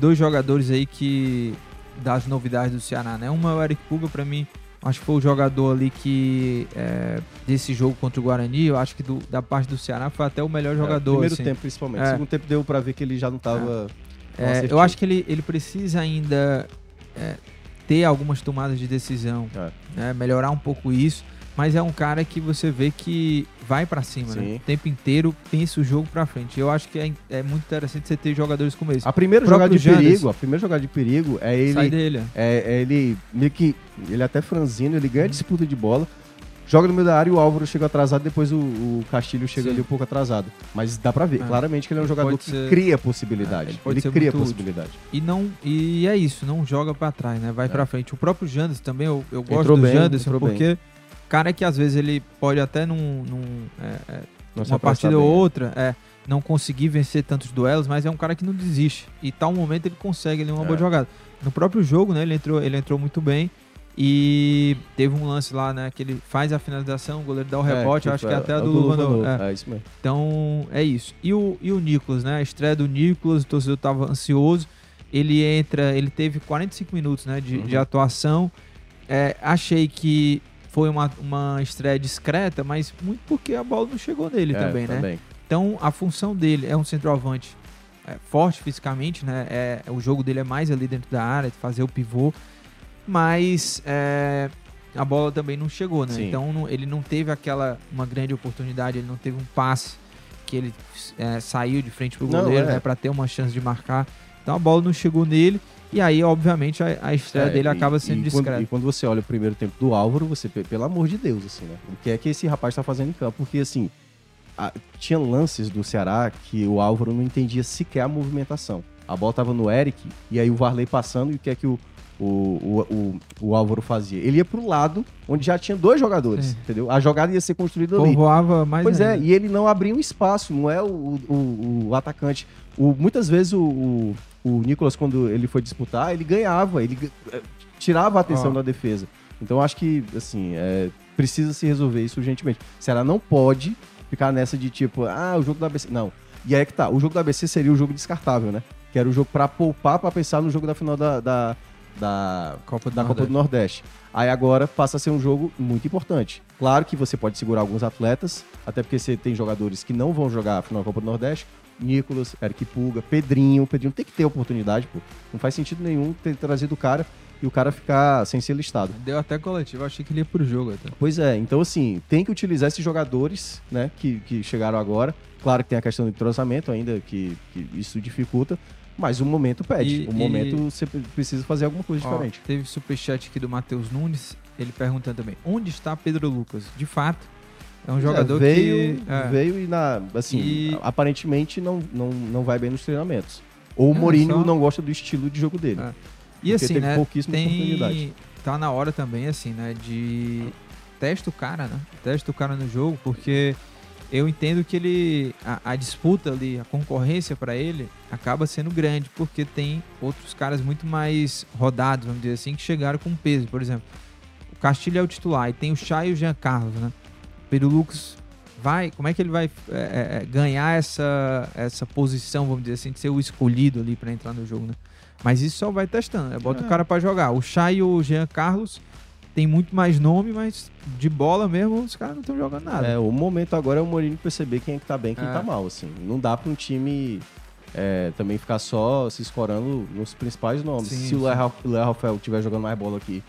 dois jogadores aí que das novidades do Ceará, né? Uma é o Eric Puga, para mim Acho que foi o jogador ali que, é, desse jogo contra o Guarani, eu acho que do, da parte do Ceará foi até o melhor é, jogador. primeiro assim. tempo, principalmente. É. Segundo tempo deu para ver que ele já não estava. É. eu acho que ele, ele precisa ainda é, ter algumas tomadas de decisão, é. né, melhorar um pouco isso mas é um cara que você vê que vai para cima, né? O tempo inteiro pensa o jogo para frente. Eu acho que é, é, muito interessante você ter jogadores como esse. A primeira jogada de perigo, a primeira jogada de perigo é ele sai dele. É, é ele meio que ele é até franzino, ele ganha disputa de bola, joga no meio da área e o Álvaro chega atrasado, depois o, o Castilho chega Sim. ali um pouco atrasado. Mas dá pra ver, é. claramente que ele é um jogador que ser... cria possibilidade. É, ele, ele cria possibilidade. E não e é isso, não joga para trás, né? Vai é. para frente. O próprio Jandes também, eu, eu gosto entrou do bem, Janderson porque bem cara que às vezes ele pode até num, num é, é, uma partida ou outra é, não conseguir vencer tantos duelos, mas é um cara que não desiste. E tal momento ele consegue ele uma é. boa jogada. No próprio jogo, né, ele entrou, ele entrou muito bem. E teve um lance lá, né, que ele faz a finalização, o goleiro dá o é, rebote, acho que é até a do Luvano. É. é. isso mesmo. Então, é isso. E o, e o Nicolas, né, a estreia do Nicolas, o torcedor estava ansioso. Ele entra, ele teve 45 minutos, né, de, uhum. de atuação. É, achei que foi uma, uma estreia discreta, mas muito porque a bola não chegou nele é, também, né? Também. Então a função dele é um centroavante é, forte fisicamente, né? É, o jogo dele é mais ali dentro da área, de fazer o pivô, mas é, a bola também não chegou, né? Sim. Então não, ele não teve aquela uma grande oportunidade, ele não teve um passe que ele é, saiu de frente pro goleiro, é. né? Para ter uma chance de marcar. Então a bola não chegou nele. E aí, obviamente, a, a estreia é, dele acaba sendo e discreta. Quando, e quando você olha o primeiro tempo do Álvaro, você, pelo amor de Deus, assim, né? O que é que esse rapaz está fazendo em campo? Porque, assim, a, tinha lances do Ceará que o Álvaro não entendia sequer a movimentação. A bola estava no Eric, e aí o Varley passando, e o que é que o, o, o, o, o Álvaro fazia? Ele ia pro lado onde já tinha dois jogadores, é. entendeu? A jogada ia ser construída ali. Voava mais Pois é, ainda. é, e ele não abria um espaço, não é o, o, o atacante. O, muitas vezes o, o Nicolas, quando ele foi disputar, ele ganhava, ele eh, tirava a atenção oh. da defesa. Então acho que, assim, é, precisa se resolver isso urgentemente. O Ceará não pode ficar nessa de tipo, ah, o jogo do ABC. Não. E aí é que tá, o jogo do ABC seria o jogo descartável, né? Que era o jogo para poupar para pensar no jogo da final da, da, da, Copa, do da Copa do Nordeste. Aí agora passa a ser um jogo muito importante. Claro que você pode segurar alguns atletas, até porque você tem jogadores que não vão jogar a final da Copa do Nordeste. Nicolas, Eric Puga, Pedrinho. Pedrinho tem que ter oportunidade, pô. Não faz sentido nenhum ter trazido o cara e o cara ficar sem ser listado. Deu até coletivo, achei que ele ia pro jogo até. Pois é, então assim, tem que utilizar esses jogadores, né, que, que chegaram agora. Claro que tem a questão do entrosamento ainda, que, que isso dificulta, mas o momento pede. E, o momento e... você precisa fazer alguma coisa Ó, diferente. Teve superchat aqui do Matheus Nunes, ele perguntando também: onde está Pedro Lucas? De fato, é um jogador é, veio, que. É. Veio e, na, assim, e... aparentemente não, não, não vai bem nos treinamentos. Ou o é, Mourinho só... não gosta do estilo de jogo dele. É. E assim, né? Tem... Tá na hora também, assim, né? De. Testa o cara, né? Testa o cara no jogo, porque eu entendo que ele. A, a disputa ali, a concorrência para ele acaba sendo grande, porque tem outros caras muito mais rodados, vamos dizer assim, que chegaram com peso. Por exemplo, o Castilho é o titular e tem o Chay e o Jean Carlos, né? O Pedro Lucas vai. Como é que ele vai é, é, é, ganhar essa, essa posição, vamos dizer assim, de ser o escolhido ali para entrar no jogo, né? Mas isso só vai testando, né? Bota é. o cara para jogar. O Chay e o Jean Carlos tem muito mais nome, mas de bola mesmo os caras não estão jogando nada. É, o momento agora é o Mourinho perceber quem é que tá bem e quem é. tá mal, assim. Não dá para um time é, também ficar só se escorando nos principais nomes. Sim, se o Léo Rafael estiver jogando mais bola aqui,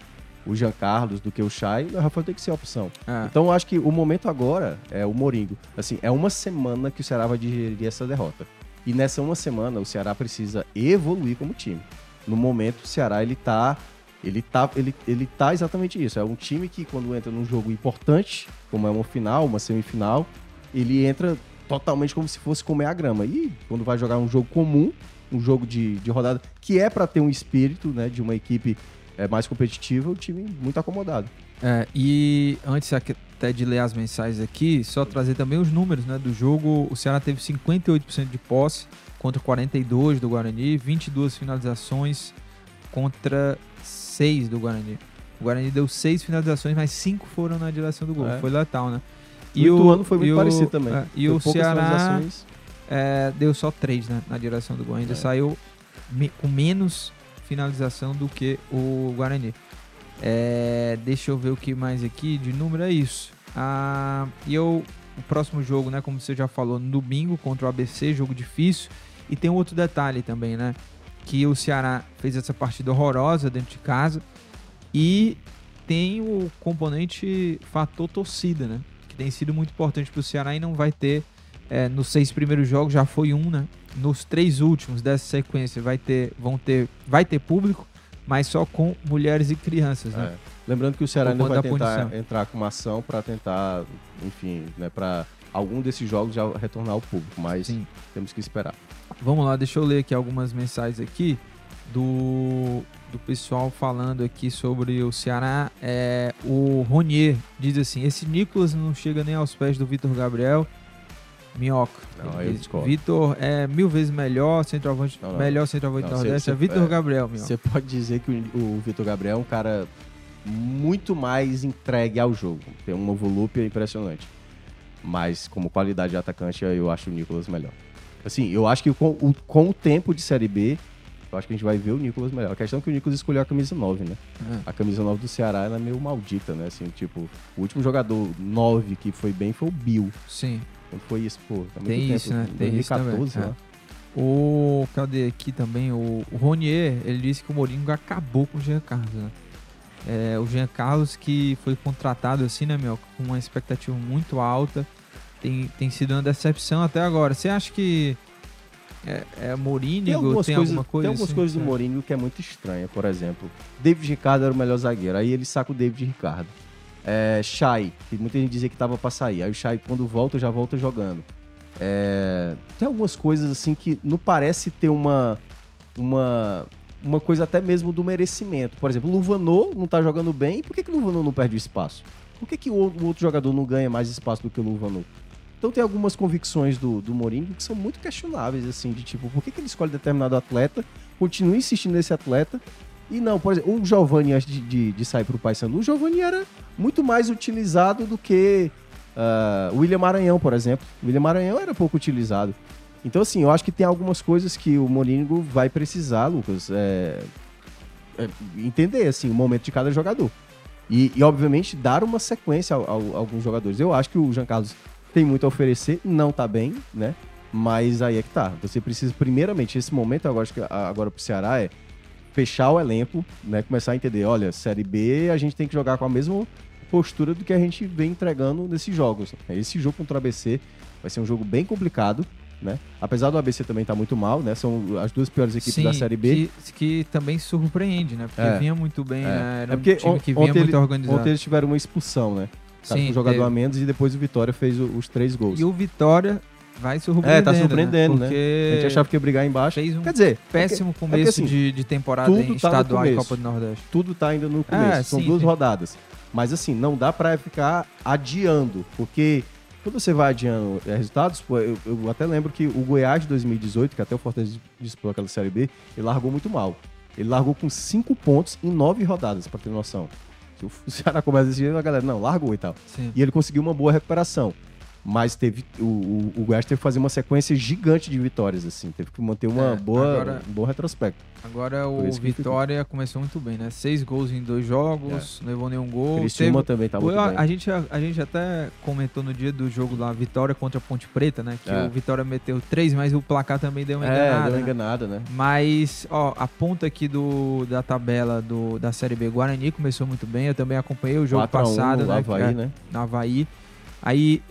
o Jean Carlos do que o Chay, o Rafael tem que ser a opção. É. Então eu acho que o momento agora é o Moringo. Assim, é uma semana que o Ceará vai digerir essa derrota. E nessa uma semana o Ceará precisa evoluir como time. No momento o Ceará ele tá ele tá, ele, ele tá exatamente isso. É um time que, quando entra num jogo importante, como é uma final, uma semifinal, ele entra totalmente como se fosse comer a grama. E quando vai jogar um jogo comum, um jogo de, de rodada, que é para ter um espírito né, de uma equipe é, mais competitiva, o time muito acomodado. É, e antes até de ler as mensagens aqui, só trazer também os números né, do jogo. O Ceará teve 58% de posse contra 42% do Guarani, 22 finalizações contra 6 do Guarani. O Guarani deu 6 finalizações, mas 5 foram na direção do gol. É. Foi letal, né? E o ano foi muito parecido também. É, e o Ceará é, deu só 3 né, na direção do gol. Ainda é. saiu me, com menos finalização do que o Guarani. É, deixa eu ver o que mais aqui de número é isso. Ah, e eu, o próximo jogo, né, como você já falou, no domingo contra o ABC, jogo difícil. E tem outro detalhe também, né? que o Ceará fez essa partida horrorosa dentro de casa e tem o componente fator torcida, né? Que tem sido muito importante para o Ceará e não vai ter é, nos seis primeiros jogos já foi um, né? Nos três últimos dessa sequência vai ter, vão ter, vai ter público, mas só com mulheres e crianças, né? É. Lembrando que o Ceará ainda vai tentar punição. entrar com uma ação para tentar, enfim, né, para algum desses jogos já retornar ao público, mas Sim. temos que esperar. Vamos lá, deixa eu ler aqui algumas mensagens aqui do, do pessoal falando aqui sobre o Ceará. É, o Ronier diz assim: esse Nicolas não chega nem aos pés do Vitor Gabriel. Minhoca. Não, Vitor é mil vezes melhor, centroavante, não, não. melhor centroavante não, Nordeste. Cê, é Vitor é, Gabriel, Você pode dizer que o, o Vitor Gabriel é um cara muito mais entregue ao jogo. Tem uma volúpia impressionante. Mas como qualidade de atacante, eu acho o Nicolas melhor. Assim, eu acho que com o, com o tempo de Série B, eu acho que a gente vai ver o Nicolas melhor. A questão é que o Nicolas escolheu a camisa 9, né? É. A camisa 9 do Ceará ela é meio maldita, né? Assim, tipo, o último jogador 9 que foi bem foi o Bill. Sim. Quando foi isso, pô, tá Tem isso, tempo, né? Tem 2014, isso também. Né? É. O, cadê aqui também? O, o Ronier, ele disse que o Mourinho acabou com o Jean Carlos, né? É, o Jean Carlos que foi contratado assim, né, meu? Com uma expectativa muito alta tem, tem sido uma decepção até agora. Você acha que é, é Mourinho tem, algumas tem coisas, alguma coisa? Tem algumas assim? coisas do é. Mourinho que é muito estranha. Por exemplo, David Ricardo era o melhor zagueiro. Aí ele saca o David Ricardo. É, Shai, que muita gente dizia que tava para sair. Aí o Shai, quando volta, já volta jogando. É, tem algumas coisas assim que não parece ter uma, uma, uma coisa até mesmo do merecimento. Por exemplo, o Luvanô não tá jogando bem. Por que, que o Luvanô não perde o espaço? Por que, que o outro jogador não ganha mais espaço do que o Luvanô? Então tem algumas convicções do, do Mourinho que são muito questionáveis, assim, de tipo, por que, que ele escolhe determinado atleta, continua insistindo nesse atleta, E não, por exemplo, o Giovanni, antes de, de, de sair para o Paysandu, o Giovanni era muito mais utilizado do que uh, o William Maranhão, por exemplo. O William Maranhão era pouco utilizado. Então, assim, eu acho que tem algumas coisas que o Morínigo vai precisar, Lucas, é, é, entender, assim, o momento de cada jogador. E, e obviamente, dar uma sequência a, a, a, alguns jogadores. Eu acho que o Jean Carlos tem muito a oferecer, não tá bem, né? Mas aí é que tá. Você precisa, primeiramente, esse momento agora, agora pro Ceará é fechar o elenco, né? Começar a entender, olha, Série B a gente tem que jogar com a mesma postura do que a gente vem entregando nesses jogos. Esse jogo contra o ABC vai ser um jogo bem complicado, né? Apesar do ABC também estar tá muito mal, né? São as duas piores equipes Sim, da Série B. Que, que também surpreende, né? Porque é. vinha muito bem, é. né? Era é porque um time que vinha muito ele, organizado. Ontem eles tiveram uma expulsão, né? Sim, com um jogador teve. a menos e depois o Vitória fez os três gols. E o Vitória vai surpreendendo. É, tá surpreendendo, né? Porque A gente achava que ia brigar embaixo. Fez um Quer dizer, péssimo é que, começo é assim, de, de, temporada em tá estadual e Copa do Nordeste. Tudo tá ainda no começo. É, São sim, duas sim. rodadas. Mas assim, não dá para ficar adiando, porque quando você vai adiando é, resultados, pô, eu, eu, até lembro que o Goiás de 2018, que até o Fortaleza disputou aquela Série B, ele largou muito mal. Ele largou com cinco pontos em nove rodadas, para ter noção. Se o Ceará começa a dizer, a galera, não, largou e tal. Sim. E ele conseguiu uma boa recuperação. Mas teve o, o, o Goiás teve que fazer uma sequência gigante de vitórias, assim. Teve que manter uma é, boa, agora, um bom retrospecto. Agora o Vitória começou muito bem, né? Seis gols em dois jogos, é. não levou nenhum gol. Criciúma teve, também tá muito a, bem. A gente, a, a, gente até comentou no dia do jogo lá, Vitória contra a Ponte Preta, né? Que é. o Vitória meteu três, mas o placar também deu uma enganada. É, deu uma enganada, né? Mas, ó, a ponta aqui do, da tabela do, da Série B, Guarani começou muito bem. Eu também acompanhei o jogo passado, né? Havaí, é né? No Havaí. Aí,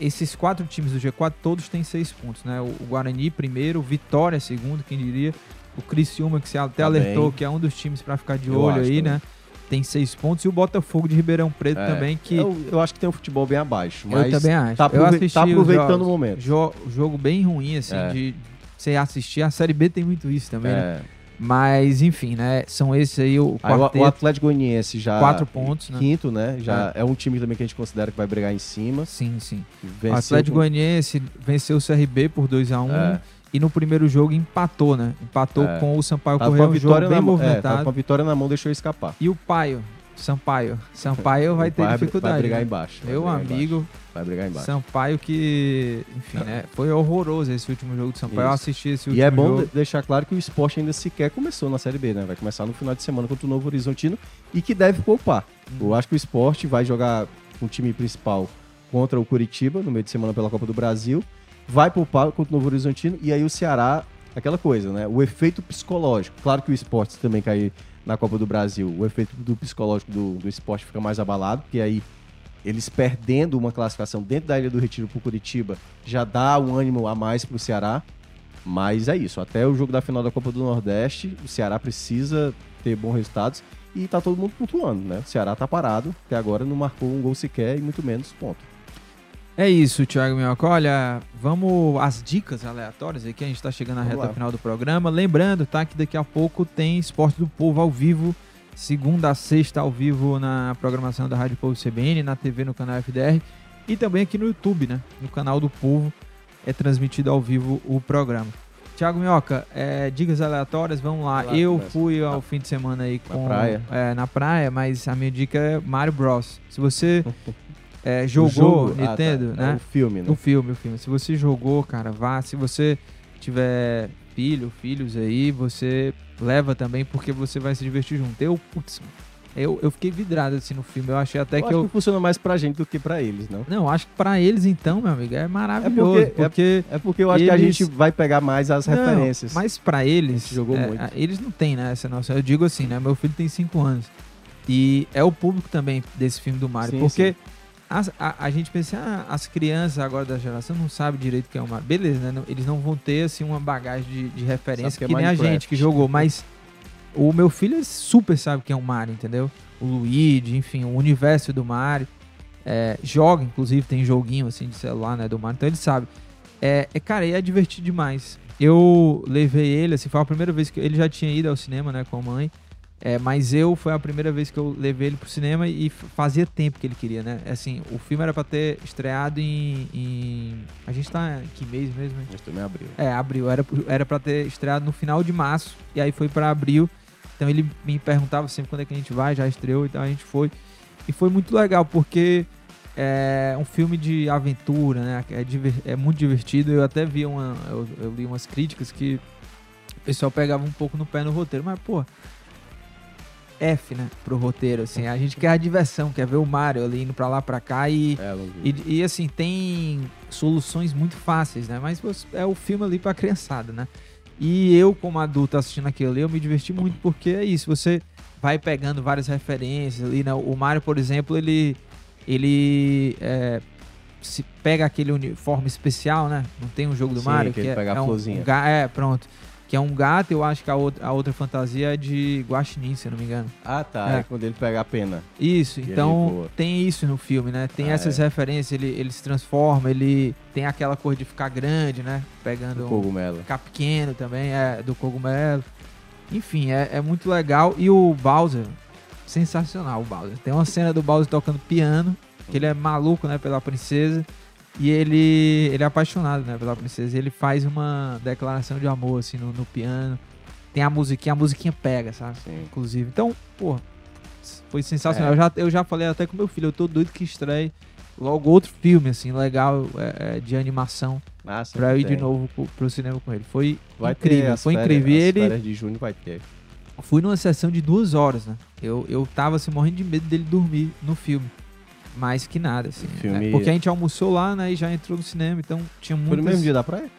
esses quatro times do G4, todos têm seis pontos, né? O Guarani primeiro, Vitória segundo, quem diria. O Criciúma, que você até tá alertou, bem. que é um dos times para ficar de eu olho aí, né? Tem seis pontos. E o Botafogo de Ribeirão Preto é, também, que... Eu, eu, acho que tem um futebol bem abaixo, mas... Eu também acho. Tá, aprove tá aproveitando o momento. Jo jogo bem ruim, assim, é. de você assistir. A Série B tem muito isso também, é. né? Mas, enfim, né? São esses aí o quarteto. Aí, o Atlético Goianiense já... Quatro pontos, né? Quinto, né? Já é. é. um time também que a gente considera que vai brigar em cima. Sim, sim. Venceu o Atlético com... Goianiense venceu o CRB por 2x1. Um, é. E no primeiro jogo empatou, né? Empatou é. com o Sampaio tava Correia, um jogo bem movimentado. É, com a vitória na mão, deixou escapar. E o Paio, Sampaio. Sampaio vai ter dificuldade. Vai brigar né? embaixo. Meu amigo. Embaixo. Vai brigar embaixo. Sampaio que, enfim, né? Foi horroroso esse último jogo do Sampaio. Isso. Eu assisti esse último jogo. E é bom jogo. deixar claro que o esporte ainda sequer começou na Série B, né? Vai começar no final de semana contra o Novo Horizontino e que deve poupar. Hum. Eu acho que o esporte vai jogar com o time principal contra o Curitiba no meio de semana pela Copa do Brasil. Vai poupar contra o Novo Horizontino e aí o Ceará, aquela coisa, né? O efeito psicológico. Claro que o esporte também cair na Copa do Brasil, o efeito do psicológico do, do esporte fica mais abalado, porque aí eles perdendo uma classificação dentro da Ilha do Retiro para Curitiba já dá um ânimo a mais para o Ceará. Mas é isso, até o jogo da final da Copa do Nordeste, o Ceará precisa ter bons resultados e tá todo mundo pontuando, né? O Ceará tá parado, até agora não marcou um gol sequer e muito menos ponto. É isso, Thiago Minhoca. Olha, vamos às dicas aleatórias aqui. A gente está chegando na vamos reta lá. final do programa. Lembrando, tá, que daqui a pouco tem Esporte do Povo ao vivo, segunda a sexta ao vivo na programação da Rádio Povo CBN, na TV no canal FDR e também aqui no YouTube, né? No canal do Povo é transmitido ao vivo o programa. Thiago Minhoca, é, dicas aleatórias, vamos lá. eu fui ao fim de semana aí com, na praia. É, na praia, mas a minha dica é Mario Bros. Se você é, jogou Nintendo, ah, tá. né? É o filme, né? O filme, o filme. Se você jogou, cara, vá. Se você tiver filho, filhos aí, você leva também, porque você vai se divertir junto. Eu, putz, eu, eu fiquei vidrado assim no filme. Eu achei até eu que eu. Que funciona mais pra gente do que pra eles, não? Não, acho que pra eles, então, meu amigo, é maravilhoso. É porque, porque, é, é porque eu acho eles... que a gente vai pegar mais as não, referências. Mas pra eles. jogou é, muito. Eles não têm, né? Essa noção. Eu digo assim, né? Meu filho tem 5 anos. E é o público também desse filme do Mario. Sim, porque. Sim a, a, a, gente pensa, ah, as crianças agora da geração não sabem direito o que é o Mario. Beleza, né? Eles não vão ter assim uma bagagem de, de referência que, é que nem a gente que jogou, mas o meu filho super sabe o que é o Mario, entendeu? O Luigi, enfim, o universo do Mario. É, joga, inclusive, tem joguinho assim de celular, né, do Mario, então ele sabe. É, é, cara, é divertido demais. Eu levei ele, assim, foi a primeira vez que ele já tinha ido ao cinema, né, com a mãe. É, mas eu foi a primeira vez que eu levei ele pro cinema e fazia tempo que ele queria, né? Assim, o filme era para ter estreado em, em, A gente tá em que mês mesmo? A gente também abril. É, abril. Era, era pra ter estreado no final de março e aí foi para abril. Então ele me perguntava sempre quando é que a gente vai, já estreou, então a gente foi. E foi muito legal, porque é um filme de aventura, né? É, diver, é muito divertido. Eu até vi uma. Eu, eu, li umas críticas que o pessoal pegava um pouco no pé no roteiro, mas, pô. F, né? Pro roteiro, assim. A gente quer a diversão, quer ver o Mario ali indo pra lá, pra cá e. É, e, e, assim, tem soluções muito fáceis, né? Mas é o filme ali pra criançada, né? E eu, como adulto assistindo aquilo ali, eu me diverti muito porque é isso, você vai pegando várias referências ali, né? O Mario, por exemplo, ele ele é, se pega aquele uniforme especial, né? Não tem um jogo do Sim, Mario que, que é, pega é, um, um, é, pronto. Que é um gato, eu acho que a outra, a outra fantasia é de guaxinim, se eu não me engano. Ah, tá. É, é quando ele pega a pena. Isso, então tem isso no filme, né? Tem ah, essas é. referências, ele, ele se transforma, ele tem aquela cor de ficar grande, né? Pegando do cogumelo. Um, ficar pequeno também, é, do cogumelo. Enfim, é, é muito legal. E o Bowser, sensacional o Bowser. Tem uma cena do Bowser tocando piano, que ele é maluco, né, pela princesa. E ele, ele é apaixonado, né, pela princesa. Ele faz uma declaração de amor, assim, no, no piano. Tem a musiquinha, a musiquinha pega, sabe? Sim. Inclusive. Então, pô, foi sensacional. É. Eu, já, eu já falei até com meu filho, eu tô doido que estreie logo outro filme, assim, legal, é, é de animação. Ah, pra eu ir tem. de novo pro, pro, cinema com ele. Foi vai incrível, foi férias, incrível. ele. de junho vai ter. Fui numa sessão de duas horas, né? Eu, eu tava assim, morrendo de medo dele dormir no filme. Mais que nada, assim. Filme... É, porque a gente almoçou lá, né? E já entrou no cinema, então tinha muito. Foi no mesmo dia da praia?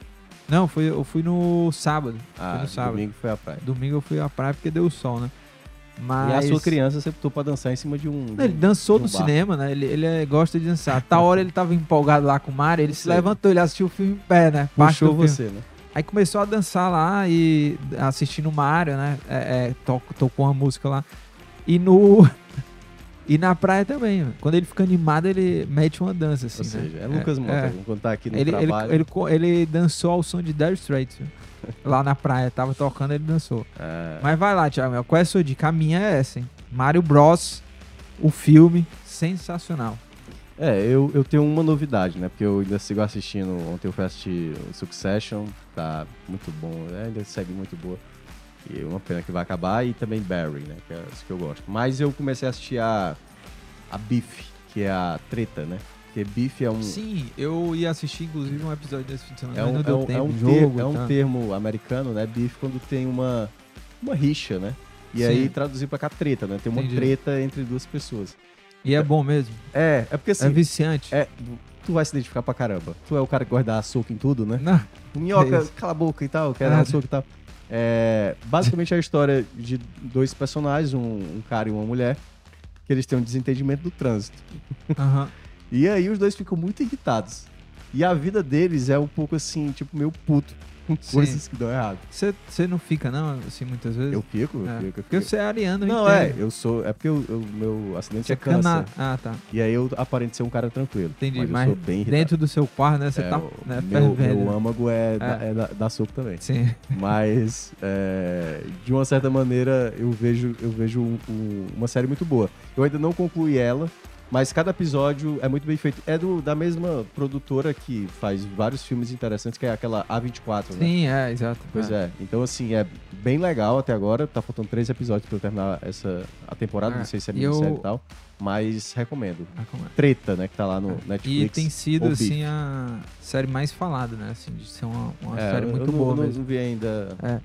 Não, foi, eu fui no sábado. Ah, no sábado. domingo foi à praia. Domingo eu fui à praia porque deu sol, né? Mas... E a sua criança você optou pra dançar em cima de um. Ele dançou um no bar. cinema, né? Ele, ele é, gosta de dançar. Tal hora ele tava empolgado lá com o Mario, ele se levantou, ele assistiu o filme em pé, né? Puxou você, né? Aí começou a dançar lá e assistindo o Mario, né? É, é, tocou uma música lá. E no. E na praia também, quando ele fica animado, ele mete uma dança, assim. Ou né? seja, é Lucas Mota, é. vamos contar aqui no ele, trabalho. Ele, ele, ele, dançou ao som de Dire Straits, lá na praia. Tava tocando, ele dançou. É. Mas vai lá, Thiago, qual é a sua dica? A minha é essa, hein? Mario Bros, o filme, sensacional. É, eu, eu tenho uma novidade, né? Porque eu ainda sigo assistindo. Ontem eu fui assistir Succession, tá muito bom, né? ainda segue muito boa. E uma pena que vai acabar. E também Barry, né? Que é isso que eu gosto. Mas eu comecei a assistir a, a Beef, que é a treta, né? Porque Beef é um. Sim, eu ia assistir inclusive um episódio desse fim de semana. É um, é um, tempo, é um, jogo, ter, é um tá. termo americano, né? Beef quando tem uma, uma rixa, né? E Sim. aí traduzir pra cá treta, né? Tem uma Entendi. treta entre duas pessoas. E é bom mesmo? É, é porque assim. É viciante. É, tu vai se identificar pra caramba. Tu é o cara que gosta de dar soco em tudo, né? Não. Minhoca, é cala a boca e tal, quer dar soco e tal. É, basicamente é a história de dois personagens, um, um, cara e uma mulher, que eles têm um desentendimento do trânsito. Uhum. e aí os dois ficam muito irritados. E a vida deles é um pouco assim, tipo, meio puto com coisas que dão errado. Você não fica, não, assim, muitas vezes? Eu fico, eu é. fico. Eu porque você é ariano, Não, é, eu sou. É porque o meu acidente é câncer. Cana... Ah, tá. E aí eu aparento ser um cara tranquilo. Entendi, mas, mas dentro do seu quarto, né, você é, tá né, meu, meu âmago é, é. Da, é da, da soco também. Sim. Mas, é, de uma certa maneira, eu vejo, eu vejo um, um, uma série muito boa. Eu ainda não concluí ela, mas cada episódio é muito bem feito. É do, da mesma produtora que faz vários filmes interessantes, que é aquela A24, né? Sim, é, exato. Pois é. é. Então, assim, é bem legal até agora. Tá faltando três episódios pra eu terminar essa, a temporada. É. Não sei se é minissérie eu... e tal. Mas recomendo. recomendo. Treta, né? Que tá lá no é. Netflix. E tem sido, assim, a série mais falada, né? Assim, de ser uma, uma é, série muito eu boa não, mesmo. não vi ainda. É.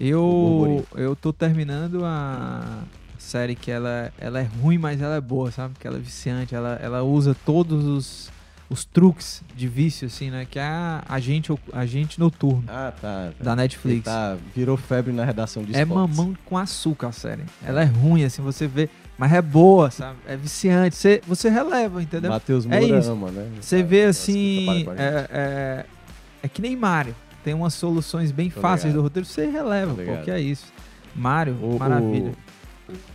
Eu, eu tô terminando a série que ela, ela é ruim, mas ela é boa, sabe? Que ela é viciante, ela, ela usa todos os, os truques de vício, assim, né? Que é a Agente, agente Noturno. Ah, tá. Da Netflix. Tá, virou febre na redação de É mamão com açúcar a série. Ela é ruim, assim, você vê... Mas é boa, sabe? É viciante. Você, você releva, entendeu? Matheus Moura é isso. ama, né? Você vê assim. É, é, é, que nem Mario. Tem umas soluções bem Tô fáceis ligado. do roteiro. Você releva, pô, que é isso. Mario, o, maravilha.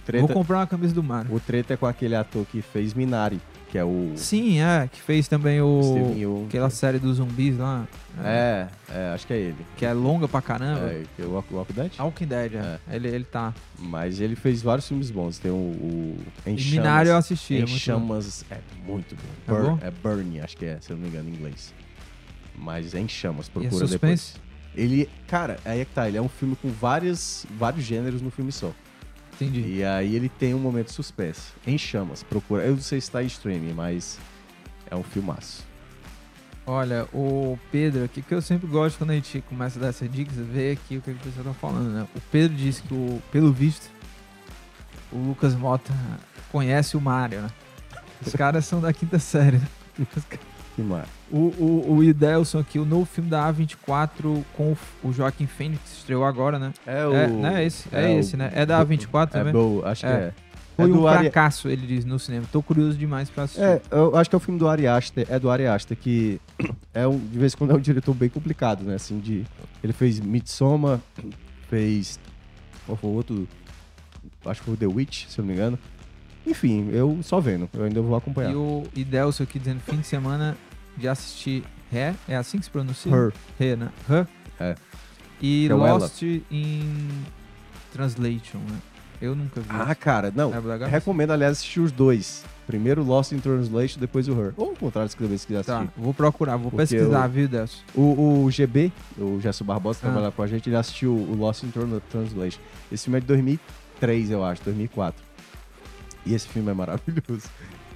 Treta, Vou comprar uma camisa do Mario. O treta é com aquele ator que fez Minari, que é o. Sim, é, que fez também o. aquela série dos zumbis lá. É. é, é, acho que é ele. Que é longa pra caramba. É, que é o Walking Dead? Walking Dead, é. é. Ele, ele tá. Mas ele fez vários filmes bons. Tem o. o em Chamas, Minari eu assisti. Em é Chamas é muito bom. É, bom? é Burn, acho que é, se eu não me engano, em inglês. Mas é em Chamas, procura depois. Ele, cara, aí é que tá, ele é um filme com várias, vários gêneros no filme só. Entendi. E aí ele tem um momento suspense. Em chamas. Procura. Eu não sei se está em streaming, mas é um filmaço. Olha, o Pedro aqui, que eu sempre gosto quando a gente começa a dar essas dicas, ver aqui o que a pessoa tá falando, né? O Pedro disse que, o, pelo visto, o Lucas Mota conhece o Mario, né? Os caras são da quinta série, né? Que mar. O, o, o Idelson aqui, o novo filme da A24 com o Joaquim Fênix, estreou agora, né? É o... É, né? esse, é, é esse, né? É da A24 também? É acho é. que é. Foi é um fracasso, Ari... ele diz, no cinema. Tô curioso demais pra assistir. É, eu acho que é o filme do Ari Aster, é do Ari Aster, que é um, de vez em quando é um diretor bem complicado, né? Assim, de, ele fez Midsommar, fez... Qual foi o outro? Acho que foi The Witch, se eu não me engano. Enfim, eu só vendo, eu ainda vou acompanhar. E o Idelso aqui dizendo, fim de semana de assistir Ré, é assim que se pronuncia? Her. Her, né? Her. É. E Lost in Translation, né? Eu nunca vi. Ah, cara, não. É recomendo, aliás, assistir os dois. Primeiro Lost in Translation, depois o Her. Ou o contrário, escrever se quiser tá, assistir. Tá, vou procurar, vou Porque pesquisar, viu, Delcio? O, o GB, o Gesso Barbosa, que ah. trabalha com a gente, ele assistiu o Lost in Translation. Esse filme é de 2003, eu acho, 2004. E esse filme é maravilhoso.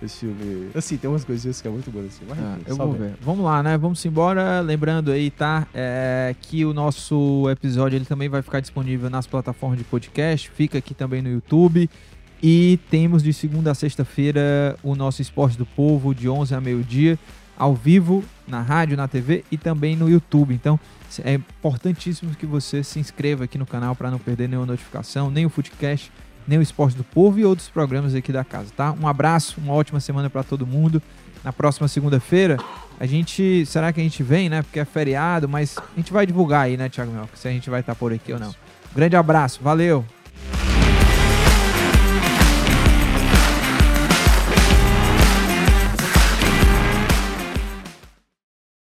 Esse filme. Assim, tem umas coisinhas que é muito boas assim. Mas, ah, eu vou ver. Vamos lá, né? Vamos embora. Lembrando aí, tá? É, que o nosso episódio ele também vai ficar disponível nas plataformas de podcast. Fica aqui também no YouTube. E temos de segunda a sexta-feira o nosso Esporte do Povo, de 11 a meio-dia, ao vivo, na rádio, na TV e também no YouTube. Então, é importantíssimo que você se inscreva aqui no canal para não perder nenhuma notificação, nem o Footcast nem o Esporte do Povo e outros programas aqui da casa, tá? Um abraço, uma ótima semana para todo mundo. Na próxima segunda-feira, a gente. Será que a gente vem, né? Porque é feriado, mas a gente vai divulgar aí, né, Thiago Melco? Se a gente vai estar tá por aqui ou não. Grande abraço, valeu!